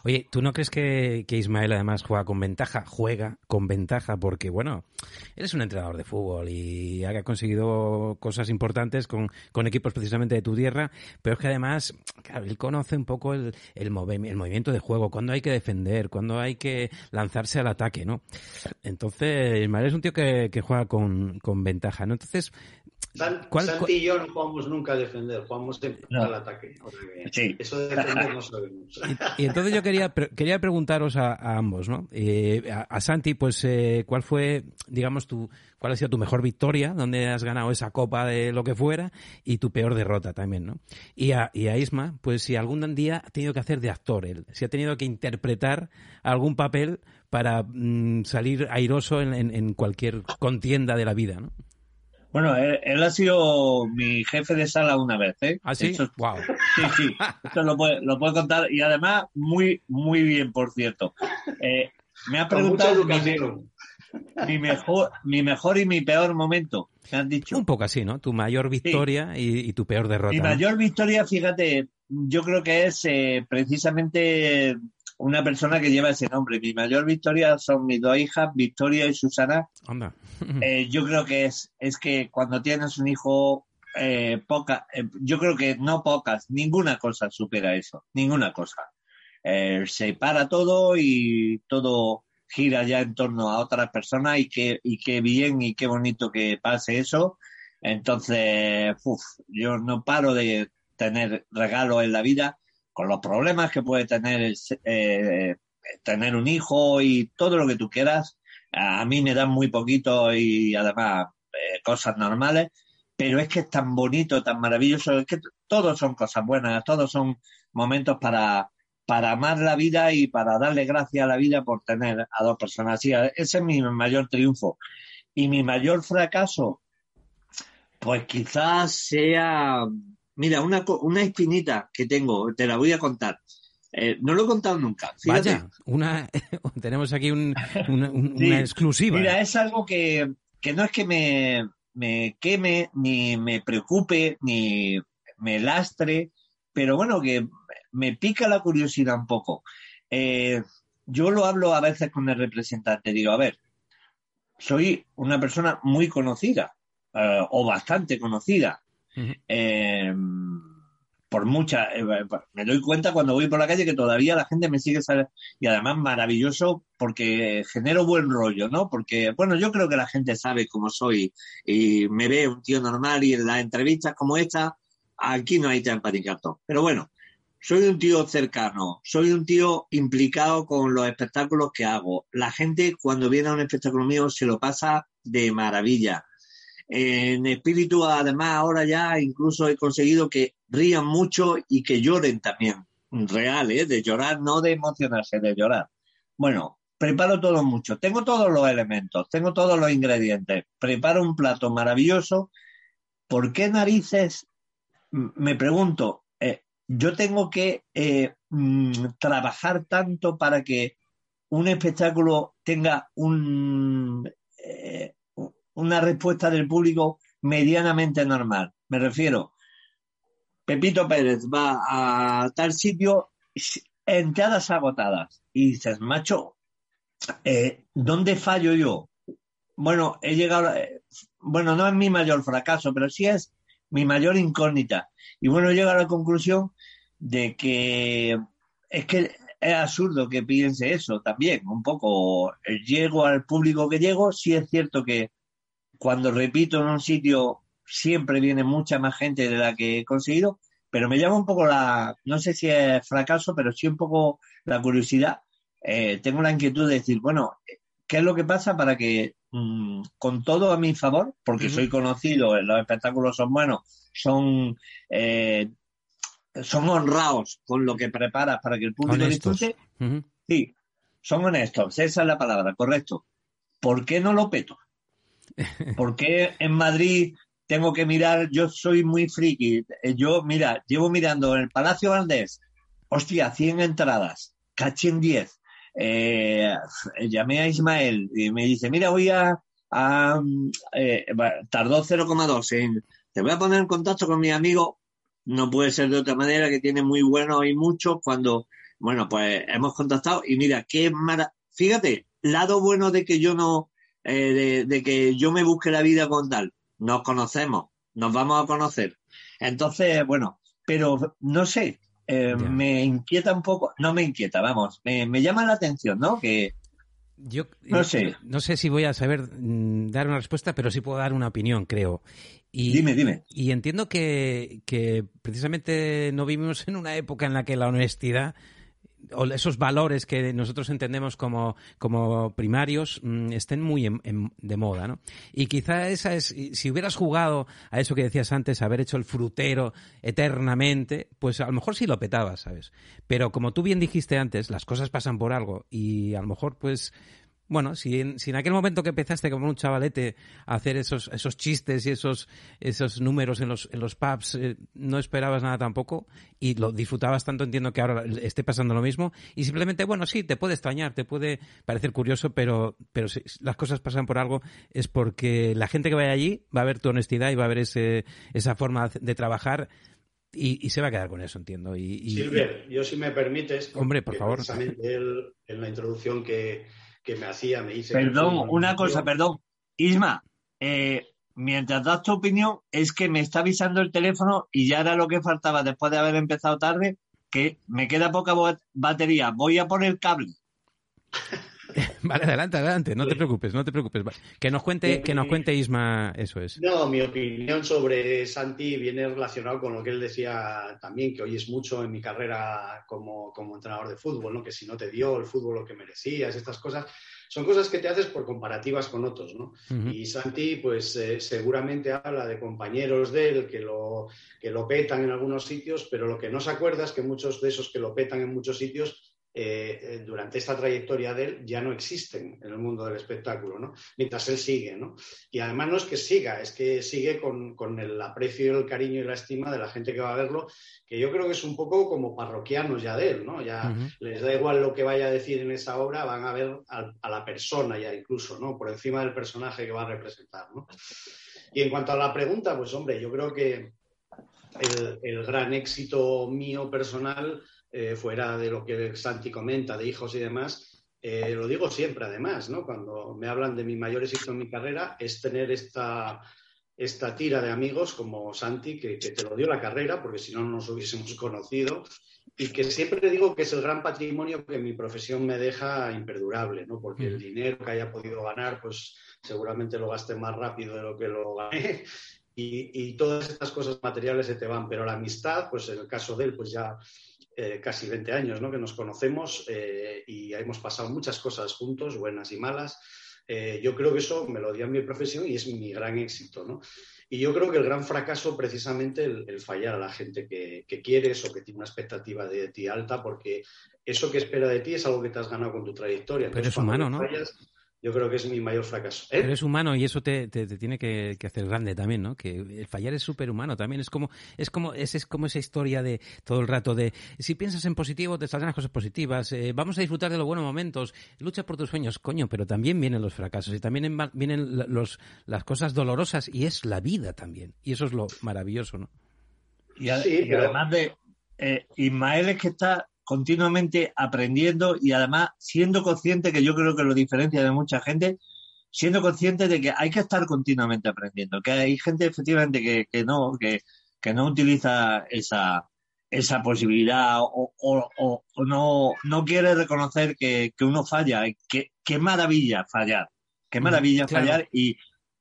Oye, ¿tú no crees que, que, Ismael además juega con ventaja? Juega con ventaja porque, bueno, eres un entrenador de fútbol y ha conseguido cosas importantes con, con equipos precisamente de tu tierra, pero es que además, claro, él conoce un poco el, el, el movimiento de juego, cuando hay que defender, cuando hay que lanzarse al ataque, ¿no? Entonces, Ismael es un tío que, que juega con, con ventaja, ¿no? Entonces, San- ¿Cuál- Santi y yo no jugamos nunca a defender, jugamos siempre No. al ataque. O sea que Sí. Eso de defender no sabemos. Y entonces yo quería, pre- quería preguntaros a, a ambos, ¿no? Eh, a, a Santi, pues, eh, ¿cuál fue, digamos, tu, cuál ha sido tu mejor victoria, donde has ganado esa copa de lo que fuera, y tu peor derrota también, ¿no? Y a, y a Isma, pues si algún día ha tenido que hacer de actor él, si ha tenido que interpretar algún papel para mm, salir airoso en, en- en cualquier contienda de la vida, ¿no? Bueno, él, él ha sido mi jefe de sala una vez, ¿eh? ¿Ah, sí? Wow. sí, sí. Esto lo puede, lo puede contar y además muy, muy bien, por cierto. Eh, me ha preguntado mi, mi mejor, mi mejor y mi peor momento. Me han dicho. Un poco así, ¿no? Tu mayor victoria y, y tu peor derrota. Mi ¿no? mayor victoria, fíjate, yo creo que es eh, precisamente una persona que lleva ese nombre. Mi mayor victoria son mis dos hijas, Victoria y Susana. Anda. Eh, yo creo que es, es que cuando tienes un hijo, eh, poca, eh, yo creo que no pocas, ninguna cosa supera eso, ninguna cosa. Eh, se para todo y todo gira ya en torno a otras personas y qué, y qué bien y qué bonito que pase eso. Entonces, uf, yo no paro de tener regalos en la vida con los problemas que puede tener eh, tener un hijo y todo lo que tú quieras. A mí me dan muy poquito y además eh, cosas normales, pero es que es tan bonito, tan maravilloso, es que todos son cosas buenas, todos son momentos para, para amar la vida y para darle gracias a la vida por tener a dos personas así. Ese es mi mayor triunfo. Y mi mayor fracaso, pues quizás sea, mira, una, una espinita que tengo, te la voy a contar. Eh, no lo he contado nunca. Fíjate. Vaya, una, tenemos aquí un- una, un- Sí. una exclusiva. Mira, es algo que, que no es que me, me queme, ni me preocupe, ni me lastre, pero bueno, que me pica la curiosidad un poco. Eh, yo lo hablo a veces con el representante, digo, a ver, soy una persona muy conocida, eh, o bastante conocida, Eh, por muchas, eh, me doy cuenta cuando voy por la calle que todavía la gente me sigue y además maravilloso porque genero buen rollo, ¿no? Porque, bueno, yo creo que la gente sabe cómo soy y me ve un tío normal y en las entrevistas como esta, aquí no hay trampa ni. Pero bueno, soy un tío cercano, soy un tío implicado con los espectáculos que hago. La gente cuando viene a un espectáculo mío se lo pasa de maravilla. En espíritu, además, ahora ya incluso he conseguido que rían mucho y que lloren también. Real, ¿eh? De llorar, no de emocionarse, de llorar. Bueno, preparo todo mucho. Tengo todos los elementos, tengo todos los ingredientes. Preparo un plato maravilloso. ¿Por qué narices? Me pregunto, eh, yo tengo que eh, mm, trabajar tanto para que un espectáculo tenga un, eh, una respuesta del público medianamente normal. Me refiero, Pepito Pérez va a tal sitio, entradas agotadas. Y dices, macho, eh, ¿dónde fallo yo? Bueno, he llegado, eh, bueno, no es mi mayor fracaso, pero sí es mi mayor incógnita. Y bueno, he llegado a la conclusión de que es que es absurdo que piense eso también, un poco. eh, Llego al público que llego, sí es cierto que cuando repito en un sitio siempre viene mucha más gente de la que he conseguido, pero me llama un poco la, no sé si es fracaso, pero sí un poco la curiosidad. Eh, tengo la inquietud de decir, bueno, ¿qué es lo que pasa para que mm, con todo a mi favor, porque soy conocido, eh, los espectáculos son buenos, son eh, son honrados con lo que preparas para que el público Honestos. disfrute? Sí, son honestos, esa es la palabra, correcto. ¿Por qué no lo peto? ¿Por qué en Madrid tengo que mirar? Yo soy muy friki. Eh, Yo, mira, llevo mirando en el Palacio Valdés, hostia, 100 entradas, cachín 10. Eh, llamé a Ismael y me dice, mira, voy a... eh, tardó 0,2 en... Te voy a poner en contacto con mi amigo. No puede ser de otra manera, que tiene muy buenos y muchos cuando... Bueno, pues hemos contactado y mira, qué mara... Fíjate, lado bueno de que yo no... eh, de, de que yo me busque la vida con tal. Nos conocemos, nos vamos a conocer. Entonces, bueno, pero no sé, eh, me inquieta un poco, no me inquieta, vamos, me, me llama la atención, ¿no? Que, Yo No sé. no sé si voy a saber mm, dar una respuesta, pero sí puedo dar una opinión, creo. Y, Dime, dime. Y entiendo que, que precisamente no vivimos en una época en la que la honestidad o esos valores que nosotros entendemos como, como primarios mm, estén muy en- de moda, ¿no? Y quizá esa es, si hubieras jugado a eso que decías antes, haber hecho el frutero eternamente, pues a lo mejor sí lo petabas, ¿sabes? Pero como tú bien dijiste antes, las cosas pasan por algo y a lo mejor pues bueno, si en, si en aquel momento que empezaste como un chavalete a hacer esos, esos chistes y esos, esos números en los, en los pubs, eh, no esperabas nada tampoco y lo disfrutabas tanto, entiendo que ahora esté pasando lo mismo y simplemente, bueno, sí, te puede extrañar, te puede parecer curioso, pero, pero si las cosas pasan por algo es porque la gente que vaya allí va a ver tu honestidad y va a ver ese, esa forma de trabajar y, y se va a quedar con eso, entiendo. Y, y- Silver, yo si me permites, Hombre, por favor. precisamente en la introducción que, que me hacía me dice... Perdón, una cosa, perdón. Isma, eh, mientras das tu opinión, es que me está avisando el teléfono y ya era lo que faltaba después de haber empezado tarde, que me queda poca batería. Voy a poner cable. Vale, adelante, adelante, no te preocupes, no te preocupes. Que nos cuente, que nos cuente Isma, eso es. No, mi opinión sobre Santi viene relacionado con lo que él decía también, que hoy es mucho en mi carrera como, como entrenador de fútbol, ¿no? que si no te dio el fútbol lo que merecías, estas cosas, son cosas que te haces por comparativas con otros. ¿no? Ujú. Y Santi, pues eh, seguramente habla de compañeros de él que lo, que lo petan en algunos sitios, pero lo que no se acuerda es que muchos de esos que lo petan en muchos sitios eh, eh, durante esta trayectoria de él ya no existen en el mundo del espectáculo, ¿no? Mientras él sigue, ¿no? Y además no es que siga, es que sigue con, con el aprecio, el cariño y la estima de la gente que va a verlo, que yo creo que es un poco como parroquianos ya de él, ¿no? Ya Ujú. les da igual lo que vaya a decir en esa obra, van a ver a, a la persona ya incluso, ¿no? Por encima del personaje que va a representar, ¿no? Y en cuanto a la pregunta, pues hombre, yo creo que el, el gran éxito mío personal, eh, fuera de lo que Santi comenta, de hijos y demás, eh, lo digo siempre además, ¿no? Cuando me hablan de mi mayor éxito en mi carrera, es tener esta, esta tira de amigos como Santi, que, que te lo dio la carrera, porque si no, no nos hubiésemos conocido, y que siempre digo que es el gran patrimonio que mi profesión me deja imperdurable, ¿no? Porque el Ujú. dinero que haya podido ganar, pues seguramente lo gasté más rápido de lo que lo gané. Y, y todas estas cosas materiales se te van, pero la amistad, pues en el caso de él, pues ya eh, casi 20 años ¿no? que nos conocemos eh, y hemos pasado muchas cosas juntos, buenas y malas. Eh, yo creo que eso me lo dio en mi profesión y es mi gran éxito. ¿no? Y yo creo que el gran fracaso, precisamente, el, el fallar a la gente que, que quieres o que tiene una expectativa de ti alta, porque eso que espera de ti es algo que te has ganado con tu trayectoria. Pero Entonces, es humano, ¿no? fallas, yo creo que es mi mayor fracaso. ¿Eh? Pero es humano y eso te, te- te tiene que, que hacer grande también, ¿no? Que el fallar es súper humano también. Es como, es como, es, es como esa historia de todo el rato de si piensas en positivo te saldrán las cosas positivas, eh, vamos a disfrutar de los buenos momentos, lucha por tus sueños, coño, pero también vienen los fracasos y también en- vienen los, las cosas dolorosas y es la vida también. Y eso es lo maravilloso, ¿no? Y, a- Sí, y pero- además de eh, Ismael es que está continuamente aprendiendo y además siendo consciente, que yo creo que lo diferencia de mucha gente, siendo consciente de que hay que estar continuamente aprendiendo, que hay gente efectivamente que, que no, que, que no utiliza esa, esa posibilidad o, o- o- o no, no quiere reconocer que, que uno falla. Qué, qué maravilla fallar, qué maravilla claro. fallar y,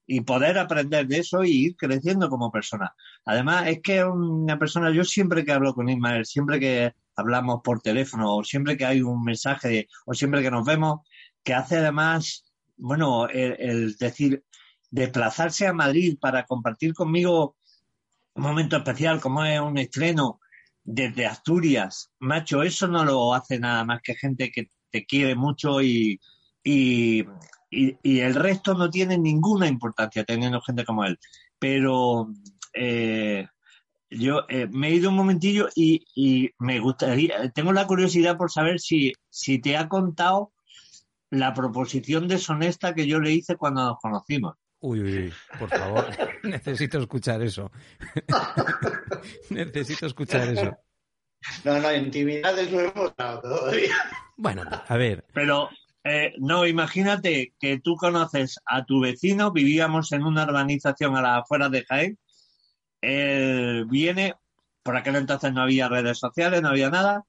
y poder aprender de eso y ir creciendo como persona. Además, es que una persona, yo siempre que hablo con Ismael, siempre que hablamos por teléfono, o siempre que hay un mensaje, o siempre que nos vemos, que hace además, bueno, el, decir, desplazarse a Madrid para compartir conmigo un momento especial, como es un estreno desde Asturias, macho, eso no lo hace nada más que gente que te quiere mucho y, y, y- y el resto no tiene ninguna importancia teniendo gente como él. Pero eh, yo eh, me he ido un momentillo y, y me gustaría, tengo la curiosidad por saber si, si te ha contado la proposición deshonesta que yo le hice cuando nos conocimos. Uy, uy, uy, por favor, necesito escuchar eso. necesito escuchar eso. No, no, intimidades no hemos dado todavía. Bueno, a ver, Pero eh, no, imagínate que tú conoces a tu vecino, vivíamos en una urbanización a las afueras de Jaén, él viene, por aquel entonces no había redes sociales, no había nada,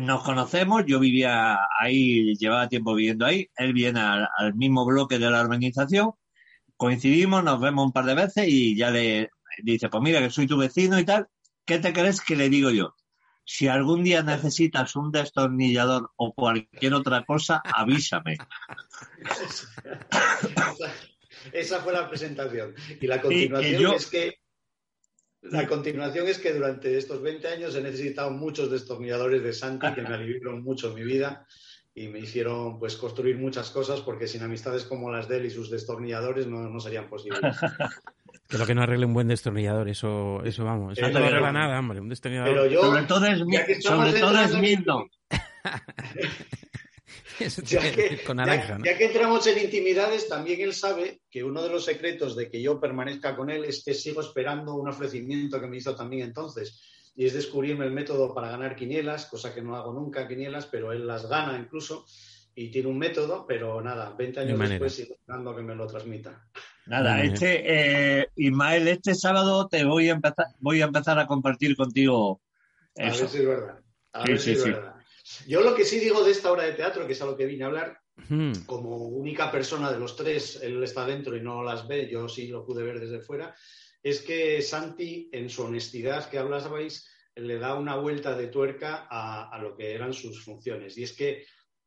nos conocemos, yo vivía ahí, llevaba tiempo viviendo ahí, él viene al, al mismo bloque de la organización, coincidimos, nos vemos un par de veces y ya le dice, pues mira que soy tu vecino y tal, ¿qué te crees que le digo yo? Si algún día necesitas un destornillador o cualquier otra cosa, avísame. esa, fue la presentación. Y la continuación yo- es que la continuación es que durante estos 20 años he necesitado muchos destornilladores de Santi que me aliviaron mucho en mi vida y me hicieron pues construir muchas cosas porque sin amistades como las de él y sus destornilladores no, no serían posibles. Que lo que no arregle un buen destornillador, eso, eso vamos. Eso no arregla nada, hombre. Un destornillador. Pero yo, sobre todo es, sobre todo es. Eso Ya que, con ya- naranja, ¿no? ya que entramos en intimidades, también él sabe que uno de los secretos de que yo permanezca con él es que sigo esperando un ofrecimiento que me hizo también entonces. Y es descubrirme el método para ganar quinielas, cosa que no hago nunca quinielas, pero él las gana incluso. Y tiene un método, pero nada, 20 De años después sigo esperando que me lo transmita. Nada, este, eh, Ismael, este sábado te voy a empezar, voy a empezar a compartir contigo A eso. ver si es verdad. A Sí, ver sí, si es sí. verdad. Yo lo que sí digo de esta obra de teatro, que es a lo que vine a hablar, Hmm. como única persona de los tres, él está dentro y no las ve, yo sí lo pude ver desde fuera, es que Santi, en su honestidad que hablabais, le da una vuelta de tuerca a, a lo que eran sus funciones. Y es que,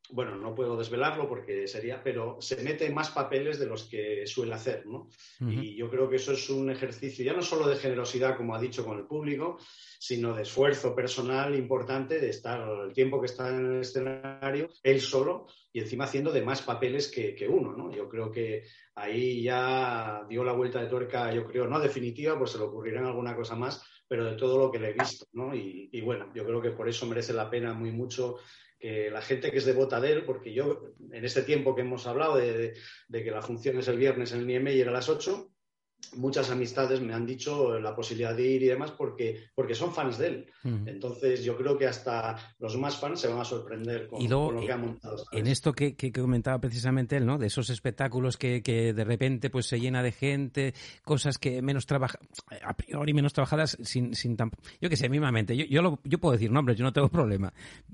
bueno, no puedo desvelarlo porque sería, pero se mete más papeles de los que suele hacer, ¿no? Y yo creo que eso es un ejercicio ya no solo de generosidad, como ha dicho con el público, sino de esfuerzo personal importante de estar el tiempo que está en el escenario, él solo, y encima haciendo de más papeles que, que uno, ¿no? Yo creo que ahí ya dio la vuelta de tuerca, yo creo, no definitiva, pues se le ocurrirá alguna cosa más, pero de todo lo que le he visto, ¿no? Y, y bueno, yo creo que por eso merece la pena muy mucho que la gente que es devota de él, porque yo, en este tiempo que hemos hablado de, que la función es el viernes en el Niemeyer a las 8, muchas amistades me han dicho la posibilidad de ir y demás porque, porque son fans de él. Entonces yo creo que hasta los más fans se van a sorprender con, Y luego, con lo que eh, ha montado. En esto que, que- comentaba precisamente él, ¿no? De esos espectáculos que, que de repente pues se llena de gente, cosas que menos trabaja, a priori menos trabajadas, sin, sin tan, yo que sé, mismamente, yo, yo, lo- yo puedo decir nombres, yo no tengo problema.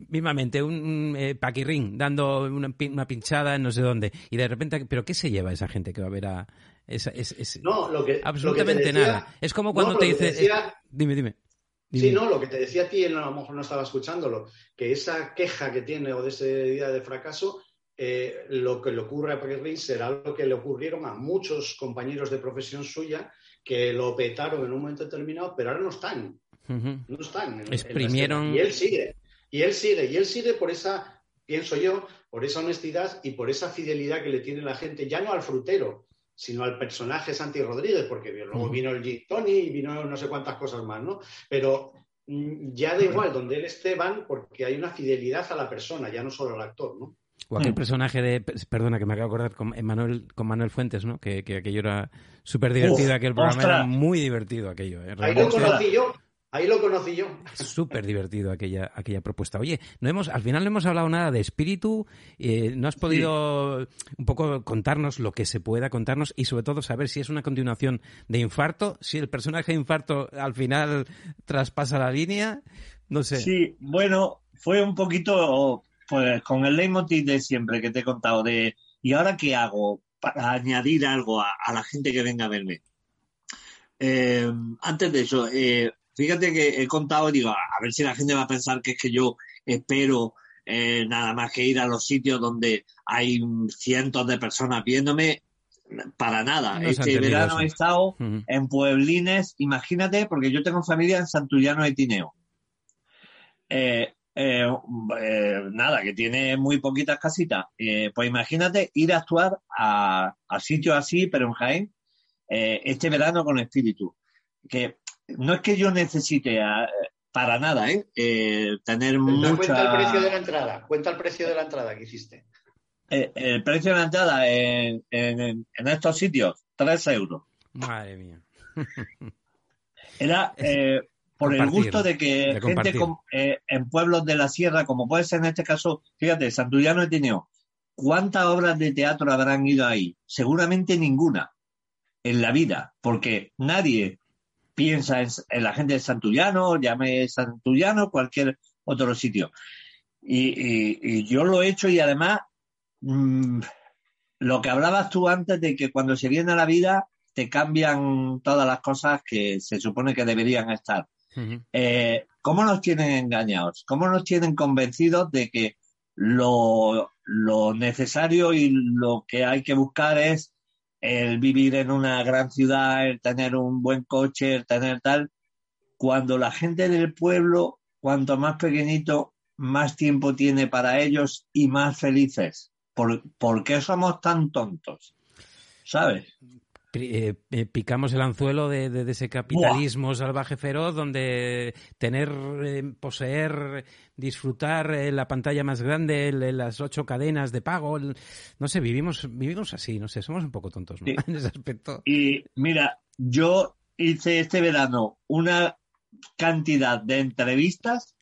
Mismamente, un, un, eh, paquirrín dando una, una pinchada en no sé dónde, y de repente, pero ¿qué se lleva esa gente que va a ver a esa, es, es- No, lo que, absolutamente lo que te decía- nada? Es como cuando te dice, decía- eh, dime, dime. Sí, Dime. no, lo que te decía a ti, él a lo mejor no estaba escuchándolo, que esa queja que tiene o de ese día de fracaso, eh, lo que le ocurre a Paquirrin será lo que le ocurrieron a muchos compañeros de profesión suya que lo petaron en un momento determinado, pero ahora no están, no están. en- Exprimieron-. Y él sigue, y él sigue, y él sigue por esa, pienso yo, por esa honestidad y por esa fidelidad que le tiene la gente, ya no al frutero, sino al personaje Santi Rodríguez, porque luego vino el Gin Tony y vino no sé cuántas cosas más, ¿no? Pero mm, ya da igual donde él esté, van porque hay una fidelidad a la persona, ya no solo al actor, ¿no? O aquel Mm. personaje de, perdona que me acabo de acordar, con Manuel, con Manuel Fuentes, ¿no? Que, que aquello era súper divertido, aquel programa era muy divertido aquello. ¿eh? Ahí lo conocí yo, ahí lo conocí yo. súper divertido aquella, aquella propuesta. Oye, no hemos, al final no hemos hablado nada de espíritu, eh, no has podido un poco contarnos lo que se pueda contarnos y sobre todo saber si es una continuación de infarto, si el personaje de infarto al final traspasa la línea, no sé. Sí, bueno, fue un poquito pues con el leitmotiv de siempre que te he contado de ¿y ahora qué hago para añadir algo a, a la gente que venga a verme? Eh, antes de eso, eh, fíjate que he contado y digo, a ver si la gente va a pensar que es que yo espero eh, nada más que ir a los sitios donde hay cientos de personas viéndome. Para nada. No este verano eso. he estado en pueblines, imagínate, porque yo tengo familia en Santullano de Tineo. Eh, eh, eh, nada, que tiene muy poquitas casitas. Eh, pues imagínate ir a actuar a, a sitios así, pero en Jaén, este verano con espíritu. Que no es que yo necesite ah, para nada, ¿eh? Eh, tener mucha... Cuenta el precio de la entrada, cuenta el precio de la entrada que hiciste. Eh, el precio de la entrada en, en- en estos sitios, 3 euros. Madre mía. Era eh, por el gusto de que de gente con- eh, en pueblos de la sierra, como puede ser en este caso, fíjate, Santullano de Tineo, ¿cuántas obras de teatro habrán ido ahí? Seguramente ninguna en la vida, porque nadie piensa en, en la gente de Santullano, llame Santullano, cualquier otro sitio. Y, y- y yo lo he hecho y además mm, lo que hablabas tú antes de que cuando se viene a la vida te cambian todas las cosas que se supone que deberían estar. Eh, ¿Cómo nos tienen engañados? ¿Cómo nos tienen convencidos de que lo, lo necesario y lo que hay que buscar es el vivir en una gran ciudad, el tener un buen coche, el tener tal, cuando la gente del pueblo, cuanto más pequeñito, más tiempo tiene para ellos y más felices? ¿Por, ¿por qué somos tan tontos? ¿Sabes? Eh, eh, picamos el anzuelo de, de- de ese capitalismo salvaje feroz donde tener, eh, poseer, disfrutar eh, la pantalla más grande, el- las ocho cadenas de pago, el- no sé, vivimos, vivimos así, no sé, somos un poco tontos ¿no? Sí. en ese aspecto. Y mira, yo hice este verano una cantidad de entrevistas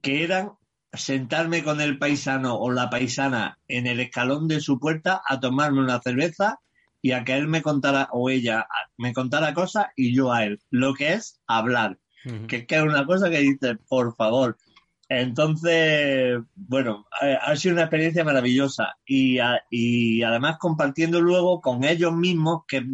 que eran sentarme con el paisano o la paisana en el escalón de su puerta a tomarme una cerveza y a que él me contara o ella me contara cosas y yo a él. Lo que es hablar, que, que es una cosa que dices, por favor. Entonces, bueno, ha sido una experiencia maravillosa y, a- y además compartiendo luego con ellos mismos que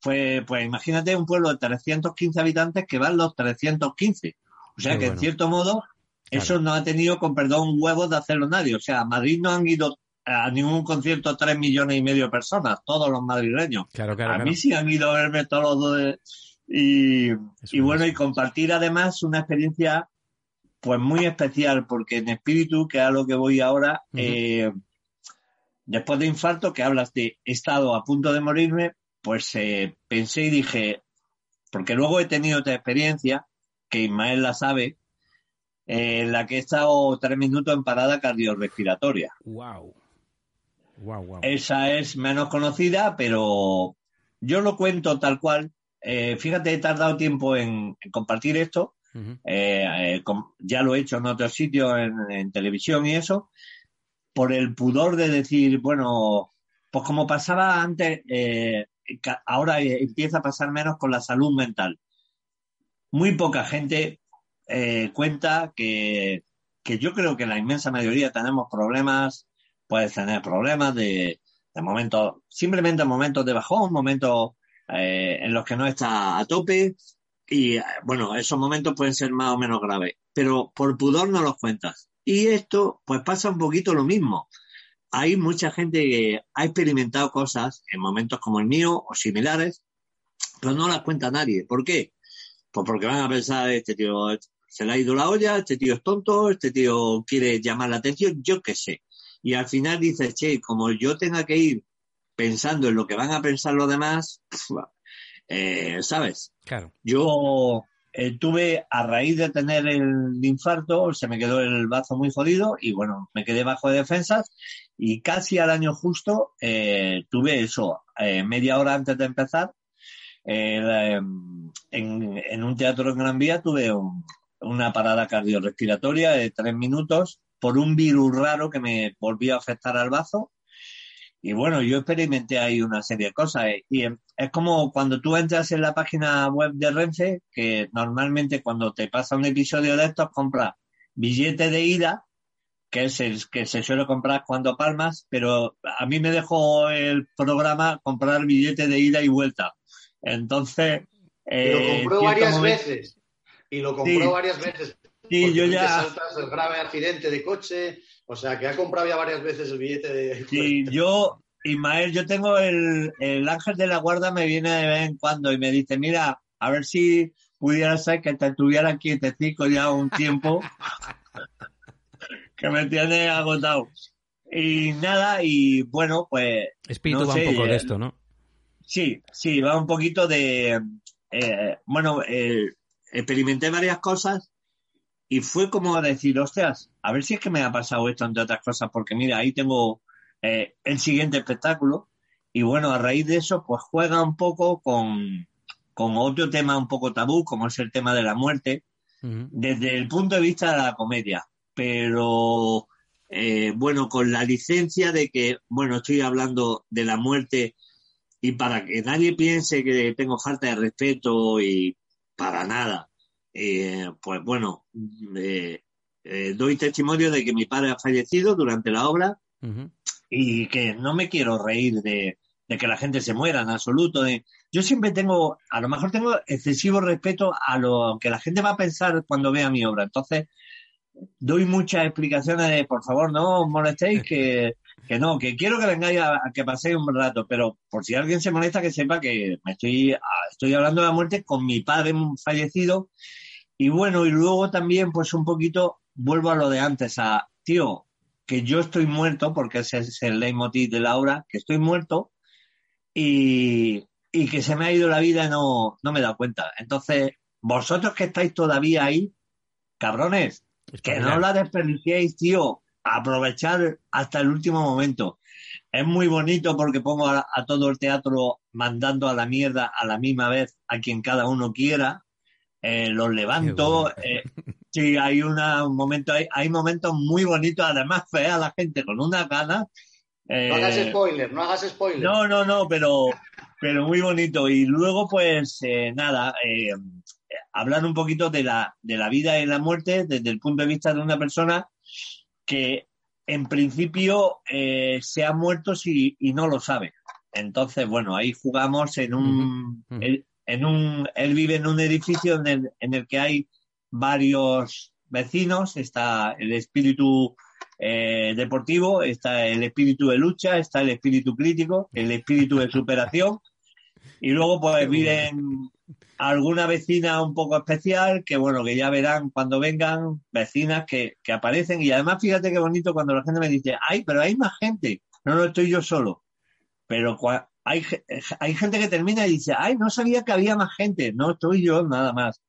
fue, pues imagínate un pueblo de 315 habitantes que van los 315. O sea que en cierto modo eso no ha tenido, con perdón, huevos de hacerlo nadie. O sea, a Madrid no han ido a ningún concierto tres millones y medio de personas, todos los madrileños. Claro, claro, a claro. mí sí han ido a verme todos los dos. Y, bueno, y compartir además una experiencia pues muy especial, porque en espíritu, que es a lo que voy ahora, eh, después de infarto, que hablas de he estado a punto de morirme, pues eh, pensé y dije, porque luego he tenido otra experiencia, que Ismael la sabe, eh, en la que he estado tres minutos en parada cardiorrespiratoria. Wow. Wow, wow. Esa es menos conocida, pero yo lo cuento tal cual. Eh, fíjate, he tardado tiempo en, en compartir esto. Eh, eh, ya lo he hecho en otros sitios, en, en televisión y eso, por el pudor de decir, bueno, pues como pasaba antes, eh, ahora empieza a pasar menos con la salud mental. Muy poca gente eh, cuenta que, que yo creo que la inmensa mayoría tenemos problemas, puedes tener problemas de, de momentos, simplemente momentos de bajón, momentos eh, en los que no está a tope, y eh, bueno, esos momentos pueden ser más o menos graves, pero por pudor no los cuentas. Y esto, pues pasa un poquito lo mismo. Hay mucha gente que ha experimentado cosas en momentos como el mío o similares, pero no las cuenta nadie. ¿Por qué? Pues porque van a pensar, este tío se le ha ido la olla, este tío es tonto, este tío quiere llamar la atención, yo qué sé. Y al final dices, che, como yo tenga que ir pensando en lo que van a pensar los demás, pf, eh, ¿sabes? Claro. Yo eh, tuve, a raíz de tener el infarto, se me quedó el bazo muy jodido y bueno, me quedé bajo de defensas y casi al año justo eh, tuve eso, eh, media hora antes de empezar, en, en un teatro en Gran Vía tuve un- una parada cardiorrespiratoria de tres minutos por un virus raro que me volvió a afectar al bazo. Y bueno, yo experimenté ahí una serie de cosas. eh, Y em, es como cuando tú entras en la página web de Renfe, que normalmente cuando te pasa un episodio de estos compras billete de ida, que es el que se suele comprar cuando palmas, pero a mí me dejó el programa comprar billete de ida y vuelta. Entonces... Y eh, lo compró varias momento- veces. Y lo compró Sí. varias veces. Sí, yo te ya... el grave accidente de coche. O sea, que ha comprado ya varias veces el billete de. Sí, yo, Ismael, yo tengo el, el ángel de la guarda, me viene de vez en cuando y me dice, mira, a ver si pudiera ser que te tuviera quietecico ya un tiempo, que me tiene agotado. Y nada, y bueno, pues Espíritu No va sé, un poco de eh, esto, ¿no? sí, sí, va un poquito de, eh, bueno, eh, experimenté varias cosas y fue como decir, hostias, a ver si es que me ha pasado esto entre otras cosas, porque mira, ahí tengo eh, el siguiente espectáculo y bueno, a raíz de eso, pues juega un poco con, con otro tema un poco tabú, como es el tema de la muerte, desde el punto de vista de la comedia, pero eh, bueno, con la licencia de que, bueno, estoy hablando de la muerte y para que nadie piense que tengo falta de respeto y para nada, eh, pues bueno, eh, eh, doy testimonio de que mi padre ha fallecido durante la obra Ujú. y que no me quiero reír de, de que la gente se muera en absoluto. de- Yo siempre tengo, a lo mejor tengo excesivo respeto a lo que la gente va a pensar cuando vea mi obra. Entonces, doy muchas explicaciones de, por favor, no os molestéis, que, que no, que quiero que vengáis a, a que paséis un rato, pero por si alguien se molesta, que sepa que me estoy, estoy hablando de la muerte con mi padre fallecido. Y bueno, y luego también, pues un poquito, vuelvo a lo de antes, a, tío, que yo estoy muerto, porque ese es el leitmotiv de la obra, que estoy muerto y, y que se me ha ido la vida y no, no me he dado cuenta. Entonces, vosotros que estáis todavía ahí, cabrones, que no la desperdiciéis, tío, aprovechar hasta el último momento. Es muy bonito porque pongo a, a todo el teatro mandando a la mierda a la misma vez a quien cada uno quiera. Eh, los levanto. Eh, sí, hay una, un momento, hay, hay momentos muy bonitos. Además, ve a la gente con una gana. No hagas spoiler, no hagas spoiler. No, no, no, pero, pero muy bonito. Y luego, pues, eh, nada, eh, hablar un poquito de la, de la vida y la muerte desde el punto de vista de una persona que en principio eh, se ha muerto si, y no lo sabe. Entonces, bueno, ahí jugamos en un, en un, él vive en un edificio en el, en el que hay varios vecinos, está el espíritu eh, deportivo, está el espíritu de lucha, está el espíritu crítico, el espíritu de superación, y luego pues viven alguna vecina un poco especial, que bueno, que ya verán cuando vengan, vecinas que, que aparecen, y además fíjate qué bonito cuando la gente me dice, ay, pero hay más gente, no, no estoy yo solo, pero hay, hay gente que termina y dice, ay, no sabía que había más gente, no estoy yo nada más.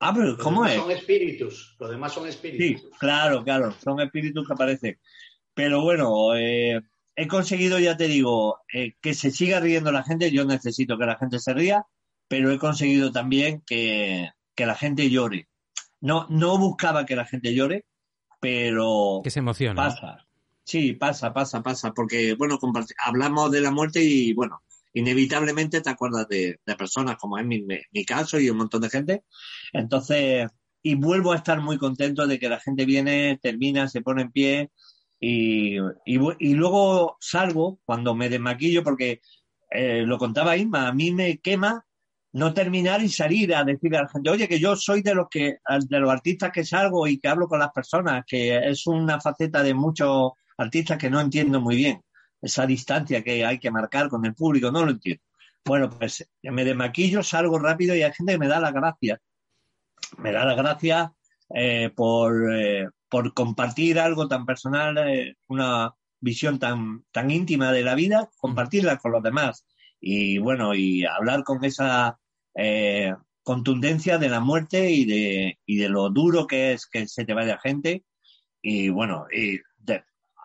Ah, pero ¿cómo es? Son espíritus, lo demás son Sí, espíritus. claro, claro, son espíritus que aparecen. Pero bueno, eh, he conseguido, ya te digo, eh, que se siga riendo la gente. Yo necesito que la gente se ría, pero he conseguido también que, que la gente llore. No, no buscaba que la gente llore, pero Que se emociona. pasa. Sí, pasa, pasa, pasa. Porque, bueno, hablamos de la muerte y, bueno, inevitablemente te acuerdas de, personas, como es mi, mi- caso y un montón de gente. Entonces, y vuelvo a estar muy contento de que la gente viene, termina, se pone en pie y, y, y luego salgo cuando me desmaquillo porque eh, lo contaba Isma, a mí me quema no terminar y salir a decirle a la gente, oye, que yo soy de los que, de los artistas que salgo y que hablo con las personas, que es una faceta de muchos artistas que no entiendo muy bien. Esa distancia que hay que marcar con el público, no lo entiendo. Bueno, pues me desmaquillo, salgo rápido y hay gente que me da las gracias. Me da las gracias eh, por, eh, por compartir algo tan personal, eh, una visión tan, tan íntima de la vida, compartirla con los demás. Y bueno, y hablar con esa contundencia de la muerte y de, y de lo duro que es que se te vaya gente. Y bueno, y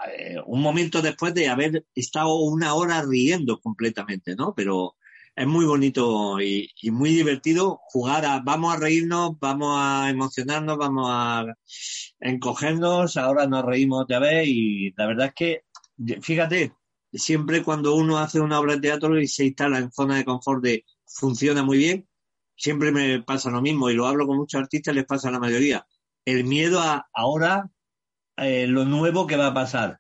eh, un momento después de haber estado una hora riendo completamente, ¿no? Pero es muy bonito y, muy divertido jugar a vamos a reírnos, vamos a emocionarnos, vamos a encogernos, ahora nos reímos otra vez y la verdad es que, fíjate, siempre cuando uno hace una obra de teatro y se instala en zona de confort de funciona muy bien, siempre me pasa lo mismo y lo hablo con muchos artistas, les pasa a la mayoría. El miedo a ahora eh, lo nuevo que va a pasar.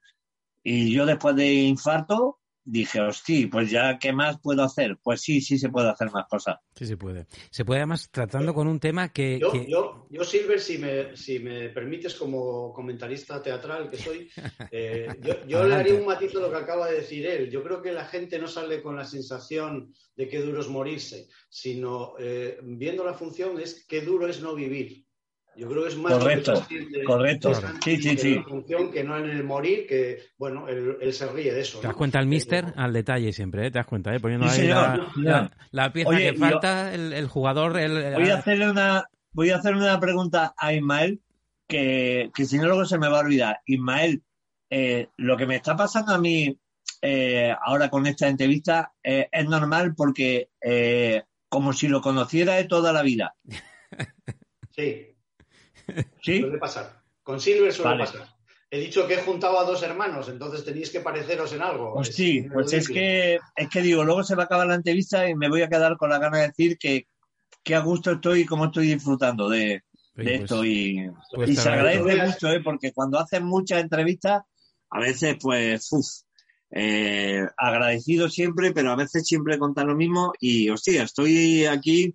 Y yo después de infarto dije, hostia, pues ya, ¿qué más puedo hacer? Pues sí, sí se puede hacer más cosas. Sí, se puede. Se puede además tratando con un tema que... Yo, que- yo, yo, Silver, si me, si me permites como comentarista teatral que soy, eh, yo, yo le haría un matiz a lo que acaba de decir él. Yo creo que la gente no sale con la sensación de qué duro es morirse, sino eh, viendo la función es qué duro es no vivir. Yo creo que es más lo que Correcto, correcto. Sí, sí, sí. función que no en el morir, que bueno, él, él se ríe de eso. Te das ¿no? cuenta el mister al detalle siempre, ¿eh? Te das cuenta, ¿eh? Poniendo Sí, ahí la, señor, sí, la- señor. la pieza Oye, que falta, el, el jugador... El, Voy a hacerle una, voy a hacerle una pregunta a Ismael que, que si no luego se me va a olvidar. Ismael, eh, lo que me está pasando a mí eh, ahora con esta entrevista eh, es normal porque eh, como si lo conociera de toda la vida. Sí, ¿Sí? suele pasar. Con Silver suele Vale. pasar. He dicho que he juntado a dos hermanos, entonces tenéis que pareceros en algo. Pues Es sí, pues es que, es que digo, luego se va a acabar la entrevista y me voy a quedar con la gana de decir que, que a gusto estoy y cómo estoy disfrutando de, de esto y, Pues y se agradezco. agradece mucho, ¿eh? porque cuando hacen muchas entrevistas, a veces pues, uf, eh, agradecido siempre, pero a veces siempre contar lo mismo y, hostia, estoy aquí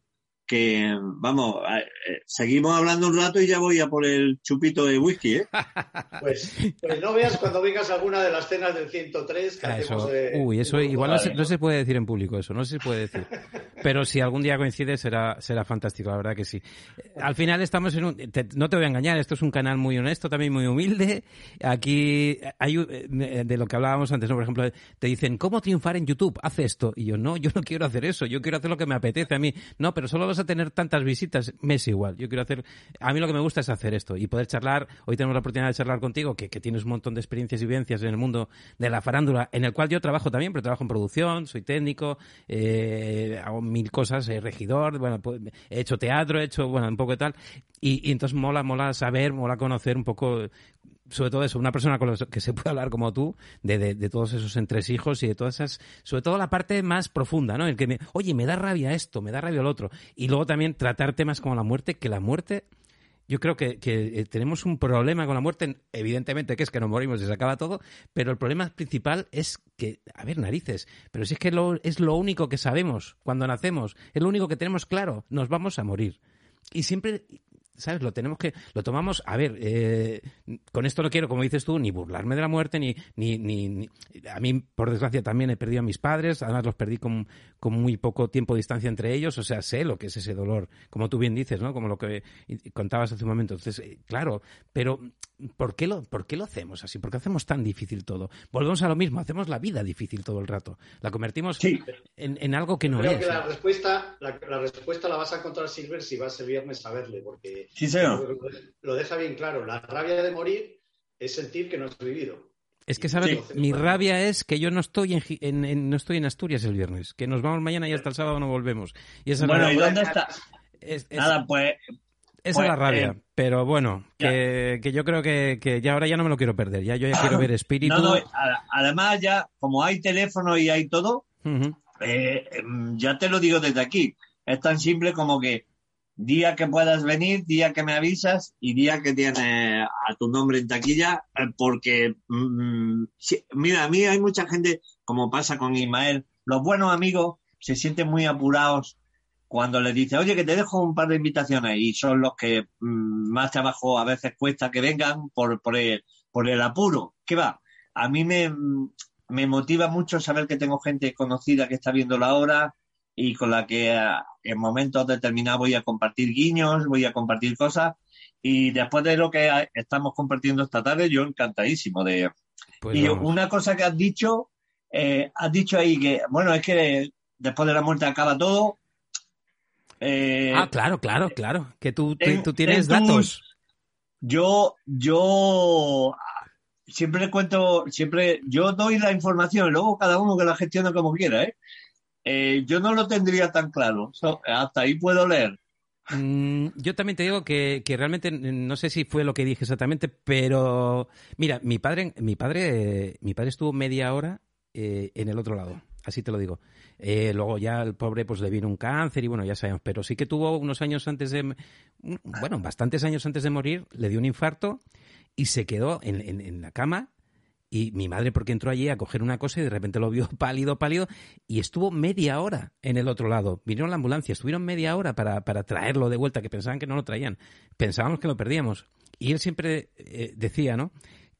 que, vamos, eh, seguimos hablando un rato y ya voy a por el chupito de whisky, ¿eh? Pues, pues no veas cuando vengas a alguna de las cenas del 103 que Ah, hacemos eso. de- Uy, eso de igual no se, no se puede decir en público, eso no se puede decir. Pero si algún día coincide será, será fantástico, la verdad que sí. Al final estamos en un... te- no te voy a engañar, esto es un canal muy honesto, también muy humilde. Aquí hay eh, de lo que hablábamos antes, ¿no? Por ejemplo, te dicen, ¿cómo triunfar en YouTube? Haz esto. Y yo, no, yo no quiero hacer eso, yo quiero hacer lo que me apetece a mí. No, pero solo vas a tener tantas visitas, me es igual. Yo quiero hacer... A mí lo que me gusta es hacer esto y poder charlar. Hoy tenemos la oportunidad de charlar contigo, que, que tienes un montón de experiencias y vivencias en el mundo de la farándula, en el cual yo trabajo también, pero trabajo en producción, soy técnico, eh, mil cosas, eh, regidor, bueno, pues, he hecho teatro, he hecho, bueno, un poco de tal. Y, entonces mola, mola saber, mola conocer un poco sobre todo eso, una persona con la que se puede hablar como tú, de, de, de todos esos entresijos y de todas esas, sobre todo la parte más profunda, ¿no? El que me, oye, me da rabia esto, me da rabia el otro. Y luego también tratar temas como la muerte, que la muerte, yo creo que, eh, tenemos un problema con la muerte, evidentemente que es que nos morimos y se acaba todo, pero el problema principal es que, a ver, narices, pero si es que lo, es lo único que sabemos cuando nacemos, es lo único que tenemos claro, nos vamos a morir. Y siempre, ¿sabes? Lo tenemos que, lo tomamos, a ver, eh, con esto no quiero, como dices tú, ni burlarme de la muerte, ni, ni, ni, ni- a mí, por desgracia, también he perdido a mis padres, además los perdí con, con muy poco tiempo de distancia entre ellos, o sea, sé lo que es ese dolor, como tú bien dices, ¿no? Como lo que contabas hace un momento. Entonces, eh, claro, pero ¿por qué, lo, ¿por qué lo hacemos así? ¿Por qué hacemos tan difícil todo? Volvemos a lo mismo, hacemos la vida difícil todo el rato. La convertimos Sí. en, en algo que no Creo es. que la respuesta, la, la respuesta la vas a encontrar, Silver, si vas el viernes a verle, porque Sí, señor. lo deja bien claro. La rabia de morir es sentir que no has vivido. Es que, ¿sabes? Sí. Mi rabia es que yo no estoy en, en- en- no estoy en Asturias el viernes, que nos vamos mañana y hasta el sábado no volvemos. Y esa Bueno, ¿y dónde está? es- es- Nada, pues esa pues, es la rabia. eh, pero bueno, que, que yo creo que, que ya ahora ya no me lo quiero perder. Ya yo ya quiero ver espíritu. no, no, además ya, como hay teléfono y hay todo, eh, em, ya te lo digo desde aquí. Es tan simple como que día que puedas venir, día que me avisas y día que tienes a tu nombre en taquilla, eh, porque, mm, mira, a mí hay mucha gente, como pasa con Ismael, los buenos amigos se sienten muy apurados cuando les dice, oye, que te dejo un par de invitaciones y son los que mm, más trabajo a veces cuesta que vengan por, por, el, por el apuro. ¿Qué va? A mí me, mm, me motiva mucho saber que tengo gente conocida que está viendo la obra y con la que ah, en momentos determinados voy a compartir guiños, voy a compartir cosas y después de lo que ah, estamos compartiendo esta tarde, yo encantadísimo de... Pues y vamos. una cosa que has dicho, eh, has dicho ahí que, bueno, es que después de la muerte acaba todo. Eh, Ah, claro, claro, claro. Que tú, tú- tienes tus- datos. Yo, yo siempre cuento, siempre, yo doy la información, luego cada uno que la gestione como quiera, ¿eh? Eh, yo no lo tendría tan claro. So, hasta ahí puedo leer. Mm, yo también te digo que, que realmente no sé si fue lo que dije exactamente, pero mira, mi padre, mi padre, mi padre estuvo media hora eh, en el otro lado, así te lo digo. Eh, luego ya el pobre pues le vino un cáncer y bueno, ya sabemos, pero sí que tuvo unos años antes de, bueno, bastantes años antes de morir, le dio un infarto y se quedó en, en- en la cama y mi madre porque entró allí a coger una cosa y de repente lo vio pálido, pálido y estuvo media hora en el otro lado. Vinieron la ambulancia, estuvieron media hora para, para traerlo de vuelta, que pensaban que no lo traían. Pensábamos que lo perdíamos. Y él siempre eh, decía, ¿no?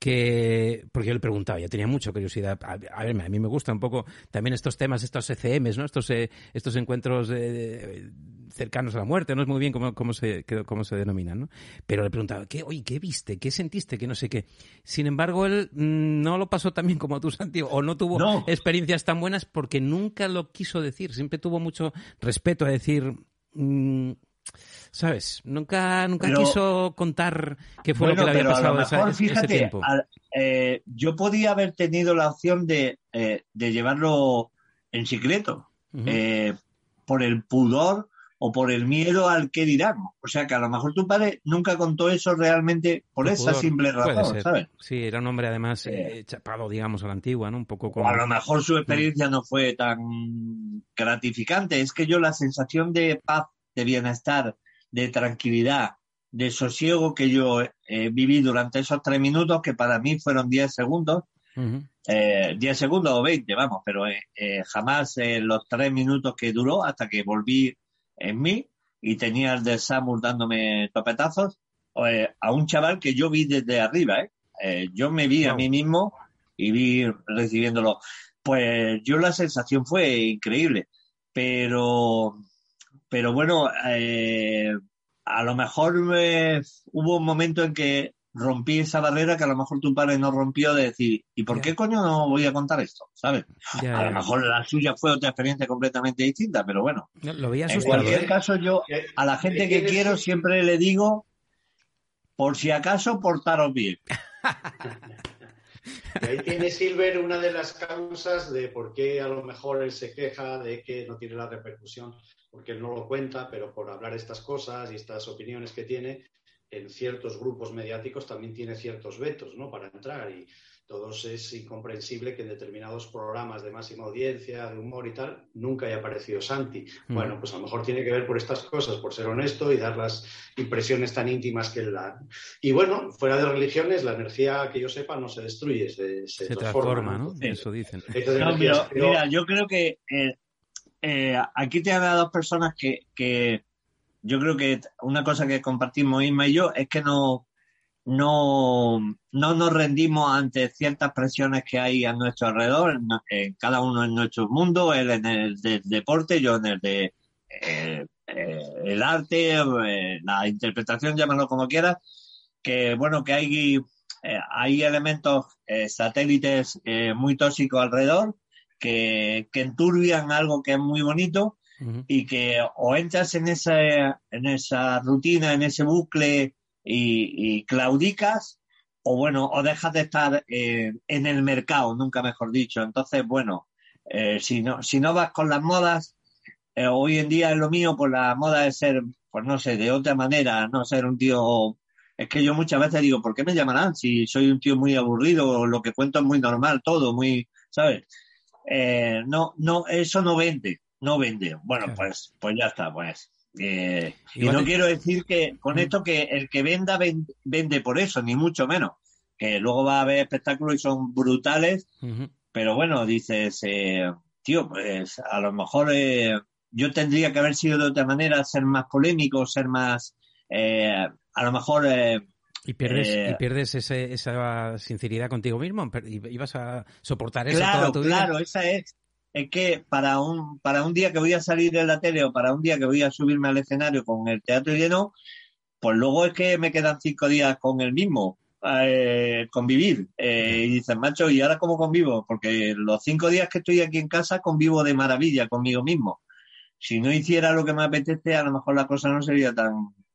Que porque yo le preguntaba, ya tenía mucha curiosidad. A, a ver, a mí me gusta un poco también estos temas, estos ECMs, ¿no? Estos eh, estos encuentros eh, cercanos a la muerte, no es muy bien cómo, cómo se cómo se denominan, ¿no? Pero le preguntaba, ¿qué, oye, qué viste? ¿Qué sentiste? Que no sé qué. Sin embargo, él mm, no lo pasó tan bien como tú, Santiago, o no tuvo No. experiencias tan buenas porque nunca lo quiso decir. Siempre tuvo mucho respeto a decir. mm, ¿Sabes? Nunca, nunca Pero- quiso contar qué fue Bueno, lo que le había pero a lo pasado esa- mejor, ese, fíjate, tiempo. al- eh, yo podía haber tenido la opción de, eh, de llevarlo en secreto, eh, por el pudor o por el miedo al que dirán. O sea que a lo mejor tu padre nunca contó eso realmente por esa pudor. simple razón. ¿sabes? Sí, era un hombre además chapado, digamos, a la antigua, ¿no? Un poco O como... a lo mejor su experiencia no fue tan gratificante. Es que yo la sensación de paz, de bienestar, de tranquilidad de sosiego que yo eh, viví durante esos tres minutos, que para mí fueron diez segundos, eh, 10 segundos o 20, vamos, pero eh, eh, jamás los tres minutos que duró hasta que volví en mí y tenía el de Samus dándome topetazos a un chaval que yo vi desde arriba, yo me vi a mí mismo y vi recibiéndolo. Pues yo la sensación fue increíble, pero, pero bueno, eh, a lo mejor eh, hubo un momento en que rompí esa barrera que a lo mejor tu padre no rompió de decir, ¿y por qué coño no voy a contar esto? ¿Sabes? Ya, A lo mejor la suya fue otra experiencia completamente distinta, pero bueno. No, Lo veía En cualquier ¿eh? caso, yo a la gente que quiero siempre le digo, por si acaso, portaros bien. Y ahí tiene Silver una de las causas de por qué a lo mejor él se queja de que no tiene la repercusión, porque él no lo cuenta, pero por hablar estas cosas y estas opiniones que tiene, en ciertos grupos mediáticos también tiene ciertos vetos ¿no? para entrar. Y todos es incomprensible que en determinados programas de máxima audiencia, de humor y tal, nunca haya aparecido Santi. Mm. Bueno, pues a lo mejor tiene que ver por estas cosas, por ser honesto y dar las impresiones tan íntimas que él da. Y bueno, fuera de religiones, la energía que yo sepa no se destruye, se, se Se transforma. transforma, ¿no? Eso dicen. No, pero- mira, yo creo que eh, eh, aquí te a dos personas que, yo creo que una cosa que compartimos Isma y yo es que no, no, no nos rendimos ante ciertas presiones que hay a nuestro alrededor, en, cada uno en nuestro mundo, él en el del deporte, yo en el de eh, eh, el arte, eh, la interpretación, llámalo como quieras, que bueno, que hay, hay elementos satélites muy tóxicos alrededor que, que enturbian algo que es muy bonito y que o entras en esa, en esa rutina, en ese bucle y, y claudicas, o bueno, o dejas de estar eh, en el mercado, nunca mejor dicho. Entonces, bueno, eh, si, no, si no vas con las modas, eh, hoy en día es lo mío, pues la moda es ser, pues no sé, de otra manera, no ser un tío... Es que yo muchas veces digo, ¿por qué me llamarán si soy un tío muy aburrido? Lo que cuento es muy normal, todo, muy, ¿sabes? Eh, no, no, eso no vende, no vende. Bueno, Claro. pues, pues ya está, pues. Eh, y no quiero decir que con esto que el que venda ven- vende por eso, ni mucho menos. Que luego va a haber espectáculos y son brutales, pero bueno, dices, eh, tío, pues a lo mejor eh, yo tendría que haber sido de otra manera, ser más polémico, ser más, eh, a lo mejor, eh, Y pierdes, Eh, y pierdes ese- esa sinceridad contigo mismo. Ibas a soportar eso claro, toda tu vida. claro, esa es. Es que para un, para un día que voy a salir en la tele o para un día que voy a subirme al escenario con el teatro lleno, pues luego es que me quedan cinco días con el mismo, eh, convivir. Eh, y dices, macho, ¿y ahora cómo convivo? Porque los cinco días que estoy aquí en casa convivo de maravilla conmigo mismo. Si no hiciera lo que me apetece, a lo mejor la cosa no sería tan,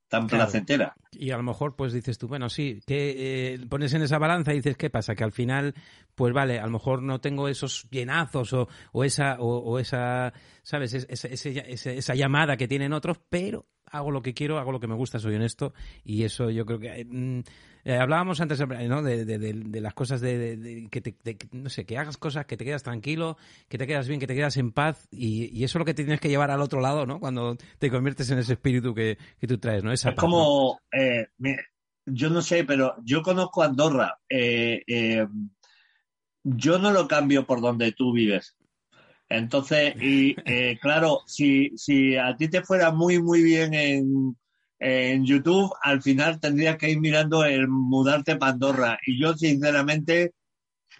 tan Claro. placentera. Y a lo mejor pues dices tú, bueno, sí, que eh, pones en esa balanza y dices, ¿qué pasa? Que al final, pues vale, a lo mejor no tengo esos llenazos o, o esa, o, o esa, ¿sabes? Es- ese- esa llamada que tienen otros, pero hago lo que quiero, hago lo que me gusta, soy honesto y eso yo creo que... mm, eh, hablábamos antes ¿no? de, de- de- de las cosas de, que te, no sé, que hagas cosas, que te quedas tranquilo, que te quedas bien, que te quedas en paz y, y eso es lo que te tienes que llevar al otro lado, ¿no? Cuando te conviertes en ese espíritu que, que tú traes, ¿no? Esa Es como, eh, yo no sé, pero yo conozco Andorra. Eh, eh, yo no lo cambio por donde tú vives. Entonces, y eh, claro, si, si a ti te fuera muy, muy bien en, en YouTube, al final tendrías que ir mirando el mudarte para Andorra. Y yo, sinceramente,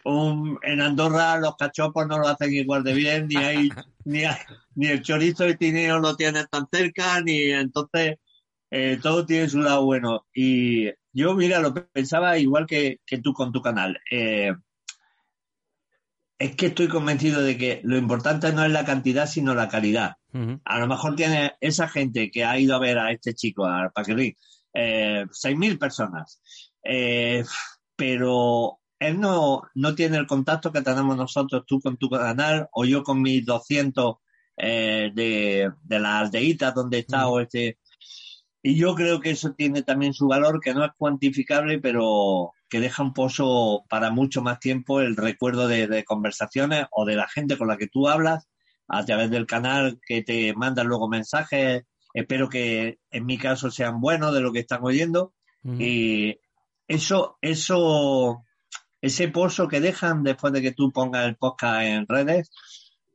un- en Andorra los cachopos no lo hacen igual de bien, ni hay, ni hay- ni el chorizo y tineo lo tienes tan cerca, ni entonces eh, todo tiene su lado bueno. Y yo, mira, lo pensaba igual que, que tú con tu canal. Eh, es que estoy convencido de que lo importante no es la cantidad, sino la calidad. A lo mejor tiene esa gente que ha ido a ver a este chico, a Paquirri, eh, 6.000 personas. Eh, pero él no, no tiene el contacto que tenemos nosotros, tú con tu canal o yo con mis 200 eh, de, de las aldeitas donde está o este. Y yo creo que eso tiene también su valor, que no es cuantificable, pero que deja un pozo para mucho más tiempo el recuerdo de, de conversaciones o de la gente con la que tú hablas a través del canal que te mandan luego mensajes espero que en mi caso sean buenos de lo que están oyendo. Y eso, eso, ese pozo que dejan después de que tú pongas el podcast en redes,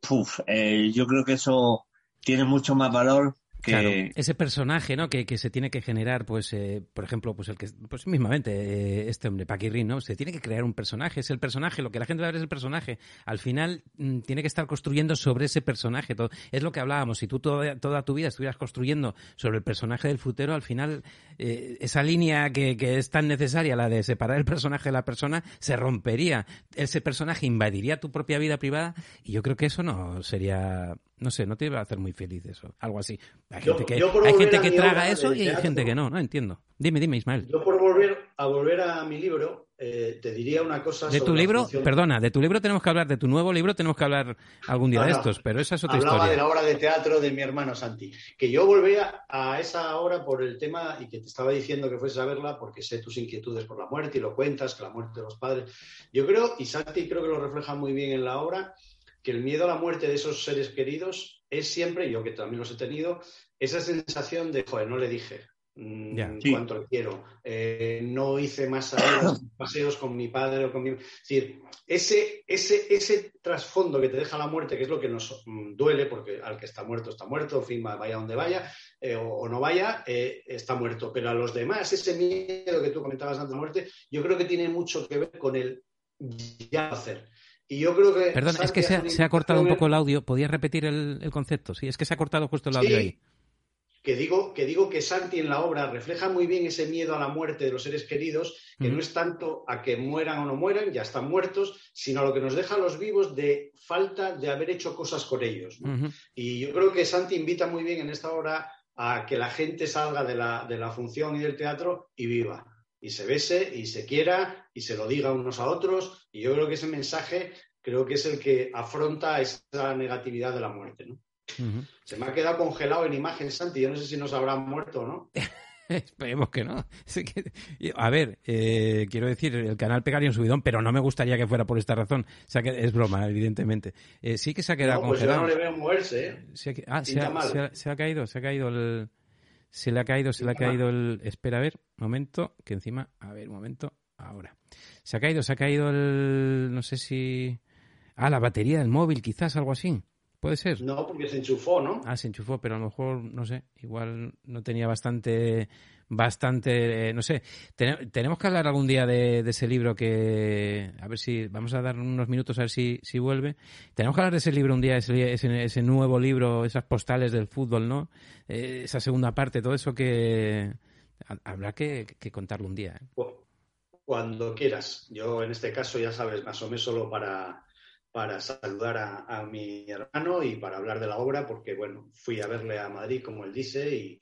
puf, eh, yo creo que eso tiene mucho más valor que Claro, ese personaje, ¿no? Que, que se tiene que generar, pues, eh, por ejemplo, pues el que, pues mismamente, eh, este hombre, Paquirrin, ¿no? Se tiene que crear un personaje, es el personaje, lo que la gente va a ver es el personaje. Al final, mm, tiene que estar construyendo sobre ese personaje. Todo. Es lo que hablábamos, si tú toda, toda tu vida estuvieras construyendo sobre el personaje del futero, al final, eh, esa línea que, que es tan necesaria, la de separar el personaje de la persona, se rompería. Ese personaje invadiría tu propia vida privada y yo creo que eso no sería, no sé, no te iba a hacer muy feliz eso, algo así. Hay Yo- gente que, hay gente que traga eso y hay gente que no, no entiendo. Dime, dime, Ismael. Yo por volver a volver a mi libro, eh, te diría una cosa De sobre tu libro, función- perdona, de tu libro tenemos que hablar, de tu nuevo libro tenemos que hablar algún día No, de no. estos, pero esa es otra Hablaba de historia. la obra de teatro de mi hermano Santi. Que yo volvía a esa obra por el tema y que te estaba diciendo que fueses a verla porque sé tus inquietudes por la muerte y lo cuentas, que la muerte de los padres. Yo creo, y Santi creo que lo refleja muy bien en la obra, que el miedo a la muerte de esos seres queridos es siempre, yo que también los he tenido, esa sensación de, joder, no le dije. mm, Ya. Sí. cuánto le quiero. Eh, no hice más salidas, paseos con mi padre o con mi. Es decir, ese, ese, ese trasfondo que te deja la muerte, que es lo que nos mm, duele, porque al que está muerto está muerto, en fin, vaya donde vaya, eh, o, o no vaya, eh, está muerto. Pero a los demás, ese miedo que tú comentabas antes de la muerte, yo creo que tiene mucho que ver con el ya hacer. Y yo creo que. Perdón, es que se ha, una se ha cortado un poco el audio. ¿Podías repetir el, el concepto? Sí, es que se ha cortado justo el audio Sí. ahí. que digo, que digo que Santi en la obra refleja muy bien ese miedo a la muerte de los seres queridos, que no es tanto a que mueran o no mueran, ya están muertos, sino a lo que nos deja a los vivos de falta de haber hecho cosas con ellos. Y yo creo que Santi invita muy bien en esta obra a que la gente salga de la, de la función y del teatro y viva. Y se bese y se quiera y se lo diga unos a otros. Y yo creo que ese mensaje creo que es el que afronta esa negatividad de la muerte. ¿no? Se me ha quedado congelado en imagen, Santi. Yo no sé si nos habrá muerto o no. Esperemos que no. A ver, eh, quiero decir, el canal pegaría un subidón, pero no me gustaría que fuera por esta razón. O sea, que es broma, evidentemente. Eh, sí que se ha quedado No, pues yo congelado. no le veo moverse. ¿eh? Se ha, ah, se ha, se ha- se ha caído, se ha caído el. Se le ha caído, se le ha caído el. Espera, a ver, momento, que encima. A ver, un momento, ahora. Se ha caído, se ha caído el. No sé si. Ah, la batería del móvil, quizás, algo así. Puede ser. No, porque se enchufó, ¿no? Ah, se enchufó, pero a lo mejor, no sé, igual no tenía bastante, bastante, eh, no sé. Tene- tenemos que hablar algún día de, ese libro que, a ver si, vamos a dar unos minutos a ver si, si vuelve. Tenemos que hablar de ese libro un día, ese, ese, nuevo libro, esas postales del fútbol, ¿no? Eh, esa segunda parte, todo eso que ha- habrá que, que contarlo un día. ¿eh? Cu- Cuando quieras. Yo en este caso, ya sabes, me asomé solo para, para saludar a mi hermano y para hablar de la obra, porque bueno, fui a verle a Madrid, como él dice, y,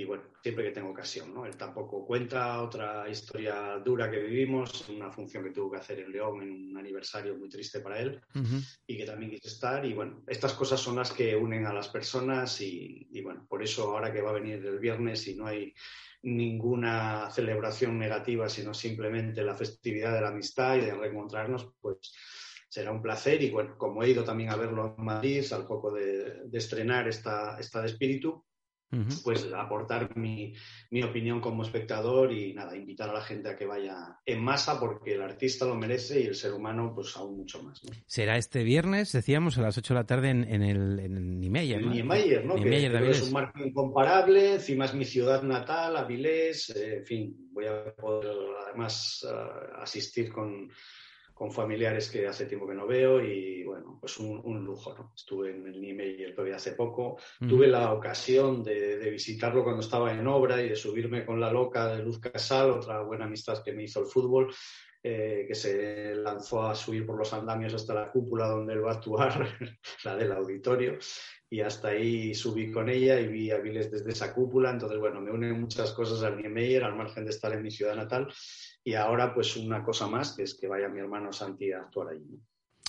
y bueno, siempre que tengo ocasión, ¿no? Él tampoco cuenta otra historia dura que vivimos, una función que tuvo que hacer en León en un aniversario muy triste para él. Ujú. y que también quise estar. Y bueno, estas cosas son las que unen a las personas y, y, bueno, por eso ahora que va a venir el viernes y no hay ninguna celebración negativa, sino simplemente la festividad de la amistad y de reencontrarnos, pues será un placer. Y bueno, como he ido también a verlo en Madrid, al poco de, de estrenar esta, esta de espíritu, Pues aportar mi, mi opinión como espectador y nada, invitar a la gente a que vaya en masa porque el artista lo merece y el ser humano pues aún mucho más. ¿no? Será este viernes, decíamos, a las 8 de la tarde en, en el en Niemeyer, ¿no? Niemeyer, ¿no? Niemeyer que es un marco incomparable, encima es mi ciudad natal, Avilés, eh, en fin, voy a poder además eh, asistir con, con familiares que hace tiempo que no veo y bueno, pues un, un lujo, ¿no? Estuve en el Niemeyer todavía hace poco, Ujú. tuve la ocasión de, de visitarlo cuando estaba en obra y de subirme con la loca de Luz Casal, otra buena amistad que me hizo el fútbol, eh, que se lanzó a subir por los andamios hasta la cúpula donde él va a actuar, la del auditorio, y hasta ahí subí con ella y vi a Viles desde esa cúpula. Entonces, bueno, me unen muchas cosas al Niemeyer, al margen de estar en mi ciudad natal. Y ahora, pues una cosa más, que es que vaya mi hermano Santi a actuar allí.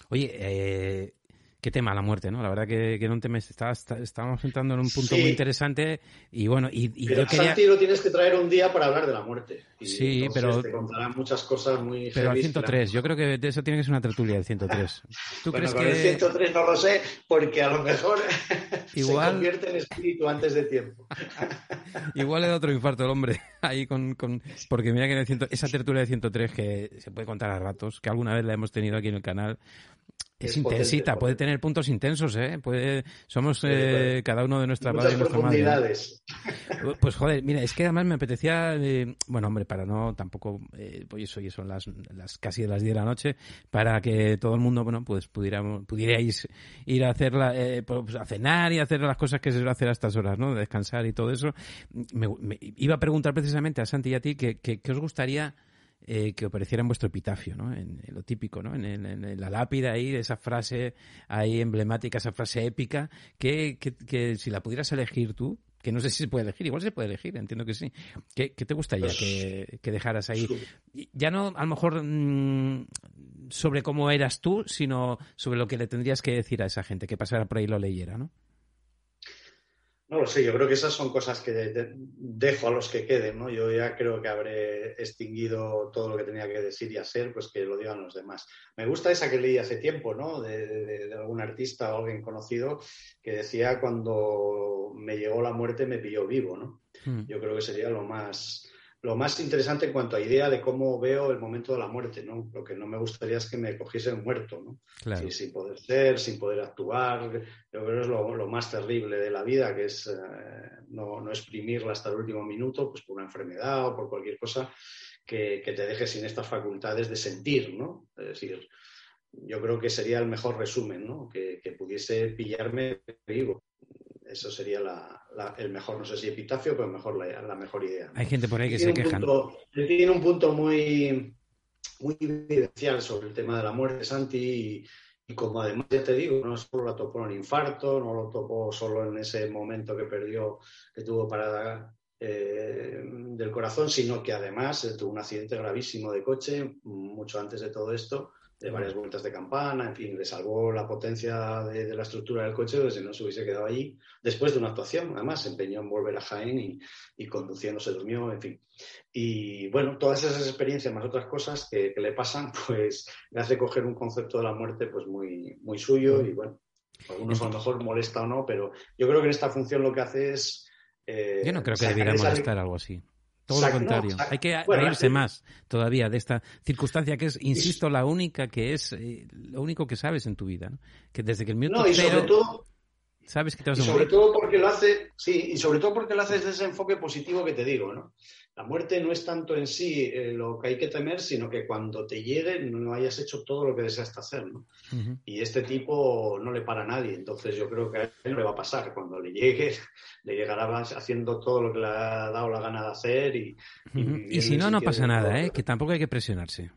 Oye, eh, qué tema la muerte, ¿no? La verdad que, que era un tema, está, está- estábamos entrando en un punto Sí. muy interesante y bueno, y, y Pero yo quería... Santi lo tienes que traer un día para hablar de la muerte. Y Sí, pero- Te contará muchas cosas muy Pero al heavy, 103, yo creo que de eso tiene que ser una tertulia del 103. ¿Tú Bueno, crees que el 103 no lo sé, porque a lo mejor Igual- se convierte en espíritu antes de tiempo. igual le da otro infarto el hombre ahí con, con- porque mira que en el ciento- esa tertulia de 103 que se puede contar a ratos, que alguna vez la hemos tenido aquí en el canal, es, Es intensita, potente, puede tener puntos intensos, ¿eh? Puede, somos eh, cada uno de nuestra padre y nuestra madre. profundidades. Pues joder, mira, es que además me apetecía, eh, bueno, hombre, para no tampoco, eh, pues eso, y son las, las casi las 10 de la noche, para que todo el mundo, bueno, pues pudiéramos, pudierais ir a hacer la, eh, pues, a cenar y hacer las cosas que se suele hacer a estas horas, ¿no? Descansar y todo eso. Me, me- iba a preguntar precisamente a Santi y a ti que, que, que os gustaría eh, que apareciera en vuestro epitafio, ¿no? En, en lo típico, ¿no? En, en la lápida ahí, esa frase ahí emblemática, esa frase épica, que, que, que si la pudieras elegir tú, que no sé si se puede elegir, igual se puede elegir, entiendo que sí. ¿Qué, qué te gustaría Pues, que, que dejaras ahí? Ya no, a lo mejor, mm, sobre cómo eras tú, sino sobre lo que le tendrías que decir a esa gente, que pasara por ahí y lo leyera, ¿no? No lo sé, yo creo que esas son cosas que de- dejo a los que queden, ¿no? Yo ya creo que habré extinguido todo lo que tenía que decir y hacer, pues que lo digan los demás. Me gusta esa que leí hace tiempo, ¿no? De, de- de algún artista o alguien conocido que decía cuando me llegó la muerte me pilló vivo, ¿no? Mm. Yo creo que sería lo más, lo más interesante en cuanto a idea de cómo veo el momento de la muerte, ¿no? Lo que no me gustaría es que me cogiesen muerto, ¿no? Claro. Sí, sin poder ser, sin poder actuar. Yo creo que es lo, lo más terrible de la vida, que es eh, no, no exprimirla hasta el último minuto, pues por una enfermedad o por cualquier cosa que, que te deje sin estas facultades de sentir, ¿no? Es decir, yo creo que sería el mejor resumen, ¿no? Que, que pudiese pillarme vivo. Eso sería la- la- el mejor, no sé si epitafio, pero mejor la, la mejor idea. Hay gente por ahí que se tiene, quejan. punto, tiene un punto muy, muy evidencial sobre el tema de la muerte, Santi, y, y como además ya te digo, no solo la topó en infarto, no lo topó solo en ese momento que perdió, que tuvo parada eh, del corazón, sino que además eh, tuvo un accidente gravísimo de coche mucho antes de todo esto, de varias vueltas de campana, en fin, le salvó la potencia de, de la estructura del coche, pues si no se hubiese quedado allí, después de una actuación, además, se empeñó en volver a Jaén y, y conduciendo se durmió, en fin. Y bueno, todas esas experiencias más otras cosas que, que le pasan, pues le hace coger un concepto de la muerte pues muy, muy suyo y bueno, algunos a lo mejor molesta o no, pero yo creo que en esta función lo que hace es... eh, Yo no creo que debiera esa- molestar algo así. Todo lo no, contrario. Hay que bueno, reírse sí. más todavía de esta circunstancia que es, insisto, la única que es, eh, lo único que sabes en tu vida. ¿no? Que desde que el minuto No, y sobre cero todo, sabes que te vas Y a sobre todo porque lo hace, sí, y sobre todo porque lo hace desde ese enfoque positivo que te digo, ¿no? La muerte no es tanto en sí eh, lo que hay que temer, sino que cuando te llegue no hayas hecho todo lo que deseaste hacer, ¿no? Y este tipo no le para a nadie, entonces yo creo que a él no le va a pasar. Cuando le llegue, le llegará haciendo todo lo que le ha dado la gana de hacer y... Y si no, no pasa nada. ¿eh? que tampoco hay que presionarse.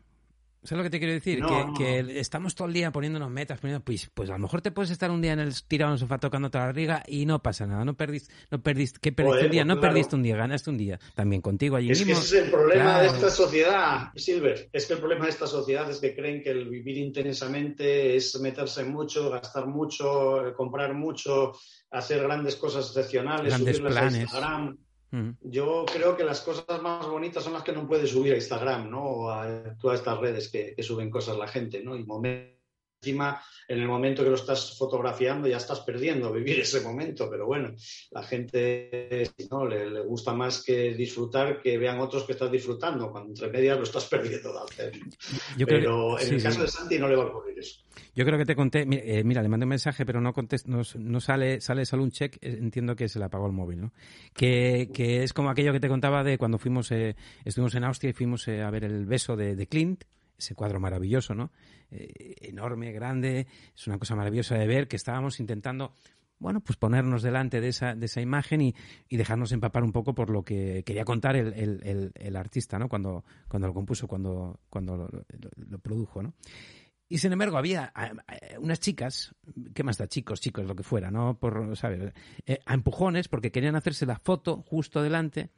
¿Sabes lo que te quiero decir? No, que, no. que estamos todo el día poniéndonos metas, poniendo, pues, pues a lo mejor te puedes estar un día en el tirado en el sofá tocándote la barriga y no pasa nada, no perdiste, no perdiste, ¿qué perdiste Joder, un día? pues no claro. perdiste un día, ganaste un día. También contigo allí Es que mismo. ese es el problema de Claro. esta sociedad, Silver. Es que el problema de esta sociedad es que creen que el vivir intensamente es meterse mucho, gastar mucho, comprar mucho, hacer grandes cosas excepcionales, Grandes subirlas planes. a Instagram. Yo creo que las cosas más bonitas son las que no puedes subir a Instagram, ¿no? O a todas estas redes que, que suben cosas la gente, ¿no? Y momen- encima, en el momento que lo estás fotografiando, ya estás perdiendo vivir ese momento. Pero bueno, la gente no le, le gusta más que disfrutar que vean otros que estás disfrutando. Cuando entre medias lo estás perdiendo de hacer. Yo creo Pero que- en sí, el sí. caso de Santi no le va a ocurrir eso. Yo creo que te conté, mi- eh, mira, le mandé un mensaje, pero no contest- no, no sale, sale solo un check, eh, entiendo que se le apagó el móvil, ¿no? Que, que es como aquello que te contaba de cuando fuimos, eh, estuvimos en Austria y fuimos eh, a ver el beso de, de Clint, ese cuadro maravilloso, ¿no? Eh, enorme, grande, es una cosa maravillosa de ver, que estábamos intentando, bueno, pues ponernos delante de esa, de esa imagen y, y dejarnos empapar un poco por lo que quería contar el, el, el, el artista, ¿no? Cuando, cuando lo compuso, cuando, cuando lo, lo- lo produjo, ¿no? Y sin embargo, había unas chicas, ¿qué más da? Chicos, chicos, lo que fuera, ¿no? Por, ¿sabes? Eh, a empujones porque querían hacerse la foto justo delante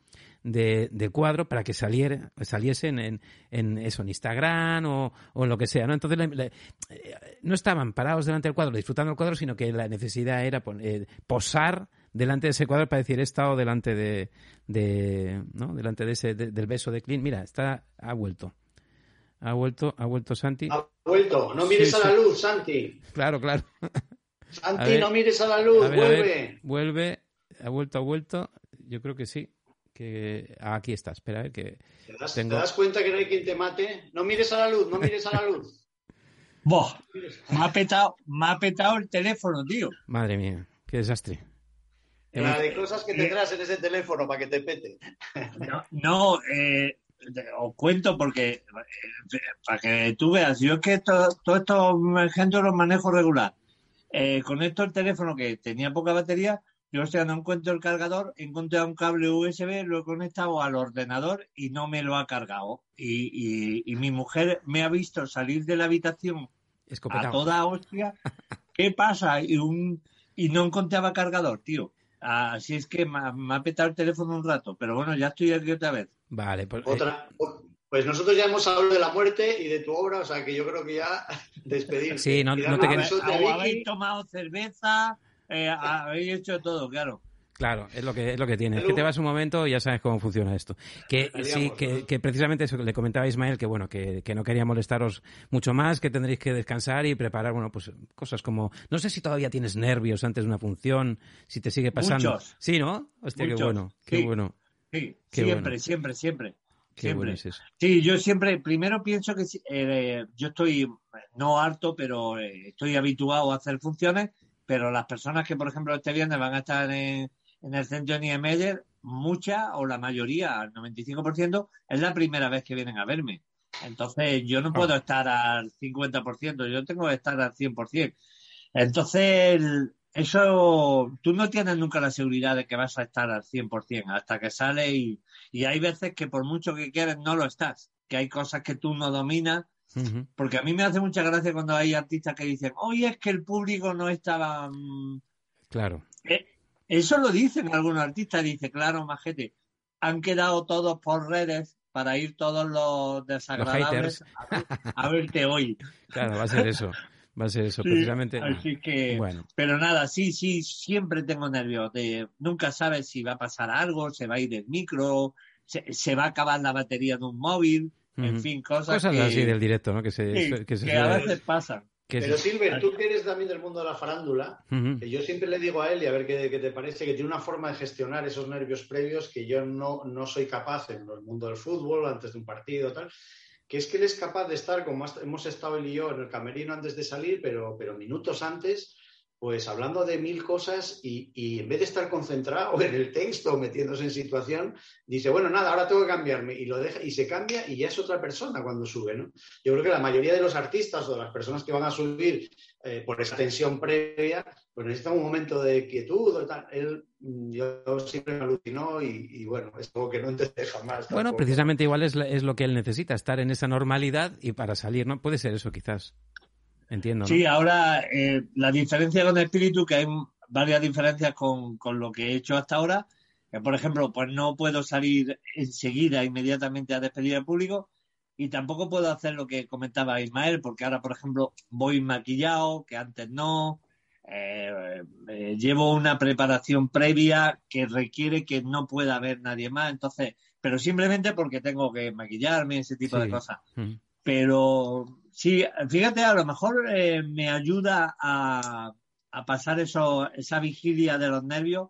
de, del cuadro para que saliera, saliesen en, en eso, en Instagram o, o lo que sea, ¿no? Entonces le- le- eh, no estaban parados delante del cuadro disfrutando del cuadro, sino que la necesidad era eh, posar delante de ese cuadro para decir he estado delante de, de ¿no? delante de ese de- del beso de Clint. Mira, está ha vuelto. Ha vuelto, ha vuelto Santi. Ha vuelto. No mires Sí, a la sí. luz, Santi. Claro, claro. Santi, ver. no mires a la luz, A ver, a ver, vuelve. vuelve, ha vuelto, ha vuelto. Yo creo que sí. Que ah, aquí está. Espera, a ver que ¿Te das, Tengo- te das cuenta que no hay quien te mate? No mires a la luz, no mires a la luz. Buah, me ha petado, me ha petado el teléfono, tío. madre mía, qué desastre. La de cosas que tendrás en ese teléfono para que te pete. No, no, eh, os cuento porque eh, para que tú veas, yo es que to- todos estos ejemplos los manejo regular. Eh, conecto el teléfono que tenía poca batería, yo o sea, no encuentro el cargador, he encontrado un cable USB, lo he conectado al ordenador y no me lo ha cargado. Y, y- y mi mujer me ha visto salir de la habitación a Escopetado. toda hostia. ¿Qué pasa? Y, un, y no encontraba cargador, tío. Así es que me ha, me ha petado el teléfono un rato, pero bueno, ya estoy aquí otra vez. Vale, pues, eh, Otra. Pues nosotros ya hemos hablado de la muerte y de tu obra, o sea que yo creo que ya despedirte. Sí, no- te quedes- habéis tomado cerveza, eh, habéis hecho todo, claro. Claro, es lo que es lo que tiene. Es que te vas un momento y ya sabes cómo funciona esto. Que sí, que, que precisamente eso le comentaba a Ismael, que bueno, que, que no quería molestaros mucho más, que tendréis que descansar y preparar, bueno, pues cosas como, no sé si todavía tienes nervios antes de una función, si te sigue pasando. Muchos. Sí, ¿no? Hostia, qué bueno, qué Sí. bueno, Sí, Qué siempre, bueno. siempre, siempre. qué siempre. bueno es eso. Sí, yo siempre, primero pienso que eh, yo estoy, no harto, pero eh, estoy habituado a hacer funciones, pero las personas que, por ejemplo, este viernes van a estar en, en el centro Niemeyer, muchas o la mayoría, el 95%, es la primera vez que vienen a verme. Entonces, yo no puedo estar al 50%, yo tengo que estar al 100%. Entonces, el- eso, tú no tienes nunca la seguridad de que vas a estar al 100% hasta que sales y, y hay veces que por mucho que quieres no lo estás, que hay cosas que tú no dominas, porque a mí me hace mucha gracia cuando hay artistas que dicen, oye, es que el público no estaba... mm". Claro. Eh, Eso lo dicen algunos artistas, dice, claro, majete, han quedado todos por redes para ir todos los desagradables a, ver- a verte hoy. Claro, va a ser eso. Va a ser eso, Sí, precisamente. Así que, Bueno, pero nada, sí, sí, siempre tengo nervios. De, nunca sabes si va a pasar algo, se va a ir el micro, se, se va a acabar la batería de un móvil, en fin, cosas, cosas que, así del directo, ¿no? Que se, sí, que se que a veces pasan. Que Pero Silver, tú que eres también del mundo de la farándula, que yo siempre le digo a él, y a ver qué, qué te parece, que tiene una forma de gestionar esos nervios previos que yo no, no soy capaz en el mundo del fútbol, antes de un partido, tal, que es que él es capaz de estar, como hemos estado él y yo en el camerino antes de salir, pero, pero minutos antes, pues hablando de mil cosas y, en vez de estar concentrado en el texto, metiéndose en situación, dice, bueno, nada, ahora tengo que cambiarme y lo deja y se cambia y ya es otra persona cuando sube, ¿no? Yo creo que la mayoría de los artistas o de las personas que van a subir eh, por esa tensión previa, pues necesitan un momento de quietud o tal. Él, mm, yo siempre me alucinó y, y bueno, es algo que no entendí jamás. Bueno, precisamente igual es lo que él necesita, estar en esa normalidad y para salir, ¿no? Puede ser eso, quizás. Entiendo, ¿no? Sí, ahora eh, la diferencia con espíritu, que hay varias diferencias con, con lo que he hecho hasta ahora, que por ejemplo, pues no puedo salir enseguida, inmediatamente a despedir al público y tampoco puedo hacer lo que comentaba Ismael, porque ahora, por ejemplo, voy maquillado, que antes no, eh, eh, llevo una preparación previa que requiere que no pueda haber nadie más, entonces, pero simplemente porque tengo que maquillarme, ese tipo Sí. de cosas Ujú. pero sí, fíjate, a lo mejor eh, me ayuda a, a pasar eso, esa vigilia de los nervios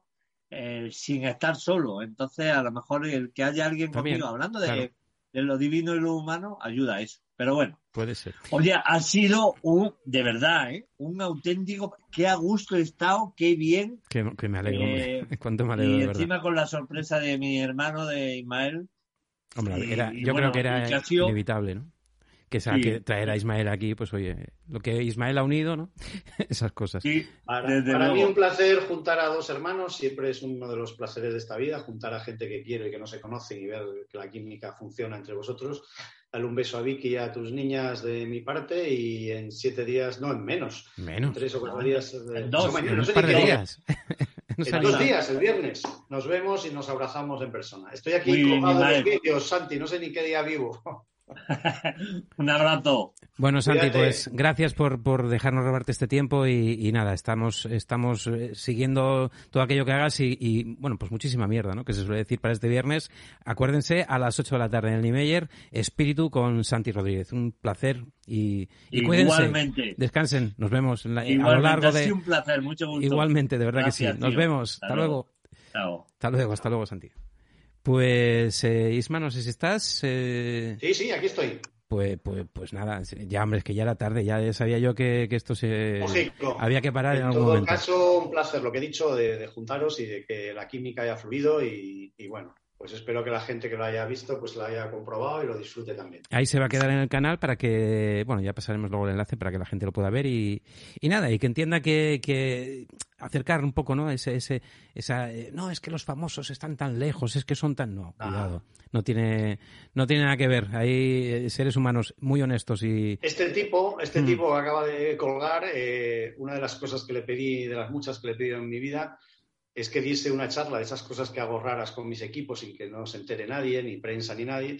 eh, sin estar solo. Entonces, a lo mejor el que haya alguien También, conmigo hablando de, claro. de lo divino y lo humano ayuda a eso. Pero bueno, Puede ser. oye, ha sido un, de verdad, ¿eh? un auténtico, qué a gusto he estado, qué bien. Que, que me alegro, Eh, hombre. Cuánto me alegro, Y de verdad. encima con la sorpresa de mi hermano, de Ismael. Hombre, y- era, y yo creo que era que ha sido- inevitable, ¿no? Que, Sí. que traer a Ismael aquí, pues oye, lo que Ismael ha unido, ¿no? Esas cosas. Sí, Para, desde para mí un placer juntar a dos hermanos, siempre es uno de los placeres de esta vida, juntar a gente que quiero y que no se conocen y ver que la química funciona entre vosotros. Dale un beso a Vicky y a tus niñas de mi parte y en siete días, no, en menos. Menos. Tres o cuatro días. eh, En dos, no, mañana, En no sé par ni de qué día. días. No En dos días, el viernes. Nos vemos y nos abrazamos en persona. Estoy aquí colgado de los vídeos, Santi, no sé ni qué día vivo. Un abrazo. Bueno, Santi, Cuídate. pues gracias por, por dejarnos robarte este tiempo y, y nada, estamos, estamos eh, siguiendo todo aquello que hagas y, y, bueno, pues muchísima mierda, ¿no? Que se suele decir para este viernes. Acuérdense, a las 8 de la tarde en el Niemeyer, Espíritu con Santi Rodríguez. Un placer y, y cuídense. Igualmente. Descansen, nos vemos en la- a lo Igualmente, largo ha sido de... un placer, mucho gusto. Igualmente, de verdad Gracias, que sí. Nos tío. vemos. Hasta Hasta luego. Chao. Hasta luego, hasta luego, Santi. Pues, eh, Isma, no sé si estás. eh, Sí, sí, aquí estoy. pues, pues, pues nada, ya hombre, es que ya era tarde, ya sabía yo que, que esto se Lógico. había que parar en, En algún todo momento. caso, un placer lo que he dicho de, de juntaros y de que la química haya fluido y, y bueno, pues espero que la gente que lo haya visto pues lo haya comprobado y lo disfrute también. Ahí se va a quedar en el canal para que, bueno, ya pasaremos luego el enlace para que la gente lo pueda ver y, y nada, y que entienda que, que acercar un poco, ¿no? Ese, ese, esa, eh, no, es que los famosos están tan lejos, es que son tan, no, Ah. cuidado, no tiene, no tiene nada que ver. Hay eh, seres humanos muy honestos y, Este tipo, este Mm. tipo que acaba de colgar, eh, una de las cosas que le pedí, de las muchas que le he pedido en mi vida, es que diese una charla de esas cosas que hago raras con mis equipos sin que no se entere nadie, ni prensa ni nadie,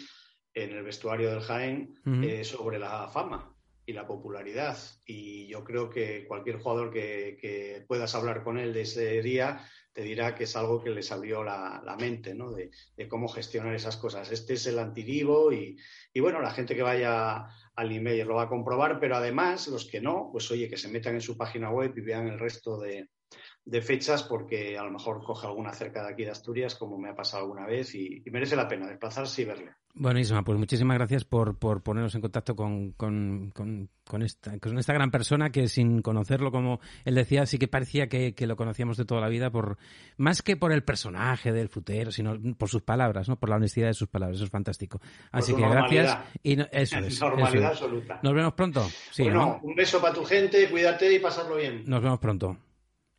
en el vestuario del Jaén, eh, sobre la fama y la popularidad. Y yo creo que cualquier jugador que, que puedas hablar con él de ese día te dirá que es algo que les abrió la, la mente, ¿no? De, de cómo gestionar esas cosas. Este es el antidivo y, y bueno, la gente que vaya al email lo va a comprobar, pero además los que no, pues oye, que se metan en su página web y vean el resto de, de fechas porque a lo mejor coge alguna cerca de aquí de Asturias, como me ha pasado alguna vez, y, y merece la pena desplazarse y verle. Bueno, Isma, pues muchísimas gracias por, por ponernos en contacto con, con, con, con esta, con esta gran persona que sin conocerlo, como él decía, sí que parecía que, que lo conocíamos de toda la vida, por más que por el personaje del futero, sino por sus palabras, ¿no? por la honestidad de sus palabras. Eso es fantástico. Así que gracias. Y no- eso es. eso Normalidad es. absoluta. Nos vemos pronto. Sí, bueno, ¿no? un beso para tu gente, cuídate y pasarlo bien. Nos vemos pronto.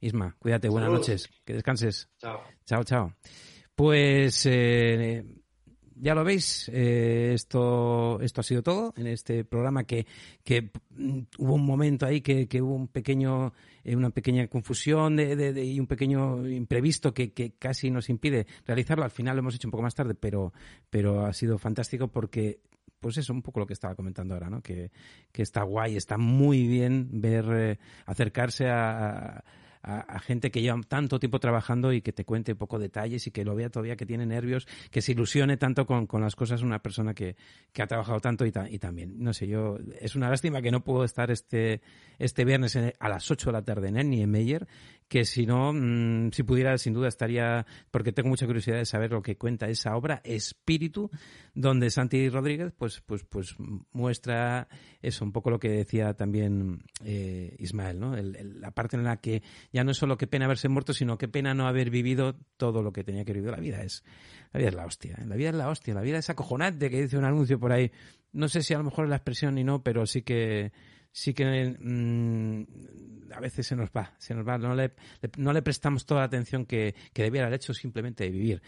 Isma, cuídate, buenas Salud. noches. Que descanses. Chao. Chao, chao. Pues eh, ya lo veis, eh, esto, esto ha sido todo en este programa que, que mm, hubo un momento ahí que, que hubo un pequeño, eh, una pequeña confusión de, de- de- y un pequeño imprevisto que, que casi nos impide realizarlo. Al final lo hemos hecho un poco más tarde, pero, pero ha sido fantástico porque pues eso, un poco lo que estaba comentando ahora, ¿no? Que, que está guay, está muy bien ver eh, acercarse a, a, a gente que lleva tanto tiempo trabajando y que te cuente un poco detalles y que lo vea todavía que tiene nervios, que se ilusione tanto con, con las cosas una persona que, que ha trabajado tanto y, y también, no sé, yo, es una lástima que no puedo estar este, este viernes en- a las 8 de la tarde en el Niemeyer, que si no, mm, si pudiera, sin duda estaría, porque tengo mucha curiosidad de saber lo que cuenta esa obra, Espíritu, donde Santi Rodríguez, pues, pues, pues muestra eso, un poco lo que decía también eh, Ismael, ¿no? El- la parte en la que ya no es solo qué pena haberse muerto, sino qué pena no haber vivido todo lo que tenía que vivir. La vida es, la vida es la hostia, ¿eh? la vida es la hostia, la vida es acojonante, que dice un anuncio por ahí. No sé si a lo mejor es la expresión ni no, pero sí que, sí que mm, a veces se nos va, se nos va, no le, no le prestamos toda la atención que, que debiera al hecho simplemente de vivir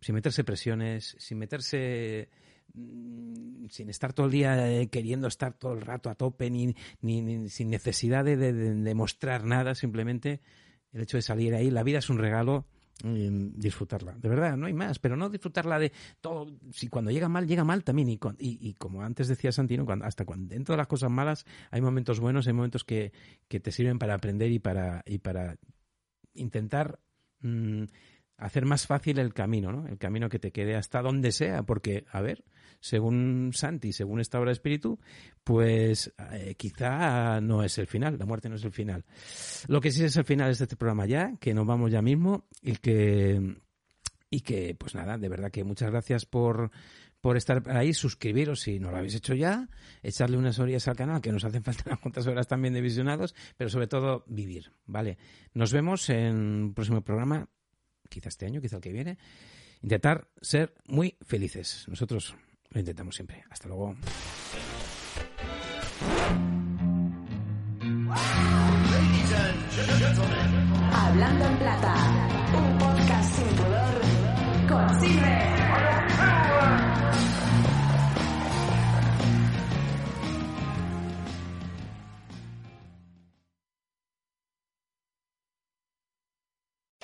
sin meterse presiones, sin meterse mm, sin estar todo el día eh, queriendo estar todo el rato a tope, ni, ni- ni- sin necesidad de, de- de demostrar nada, simplemente el hecho de salir ahí. La vida es un regalo, disfrutarla. De verdad, no hay más, pero no disfrutarla de todo. Si cuando llega mal, llega mal también. Y, y, y como antes decía Santino, cuando, hasta cuando dentro de las cosas malas hay momentos buenos, hay momentos que, que te sirven para aprender y para, y para intentar mm, hacer más fácil el camino, ¿no? El camino que te quede hasta donde sea, porque, a ver, según Santi, según esta obra de espíritu, pues eh, quizá no es el final, la muerte no es el final. Lo que sí es el final es este programa ya, que nos vamos ya mismo y que y que pues nada, de verdad que muchas gracias por por estar ahí, suscribiros si no lo habéis hecho ya, echarle unas orillas al canal, que nos hacen falta unas cuantas horas también de visionados, pero sobre todo vivir, ¿vale? Nos vemos en un próximo programa, quizá este año, quizá el que viene. Intentar ser muy felices. Nosotros lo intentamos siempre. Hasta luego. Hablando en plata, un podcast sin con Silver.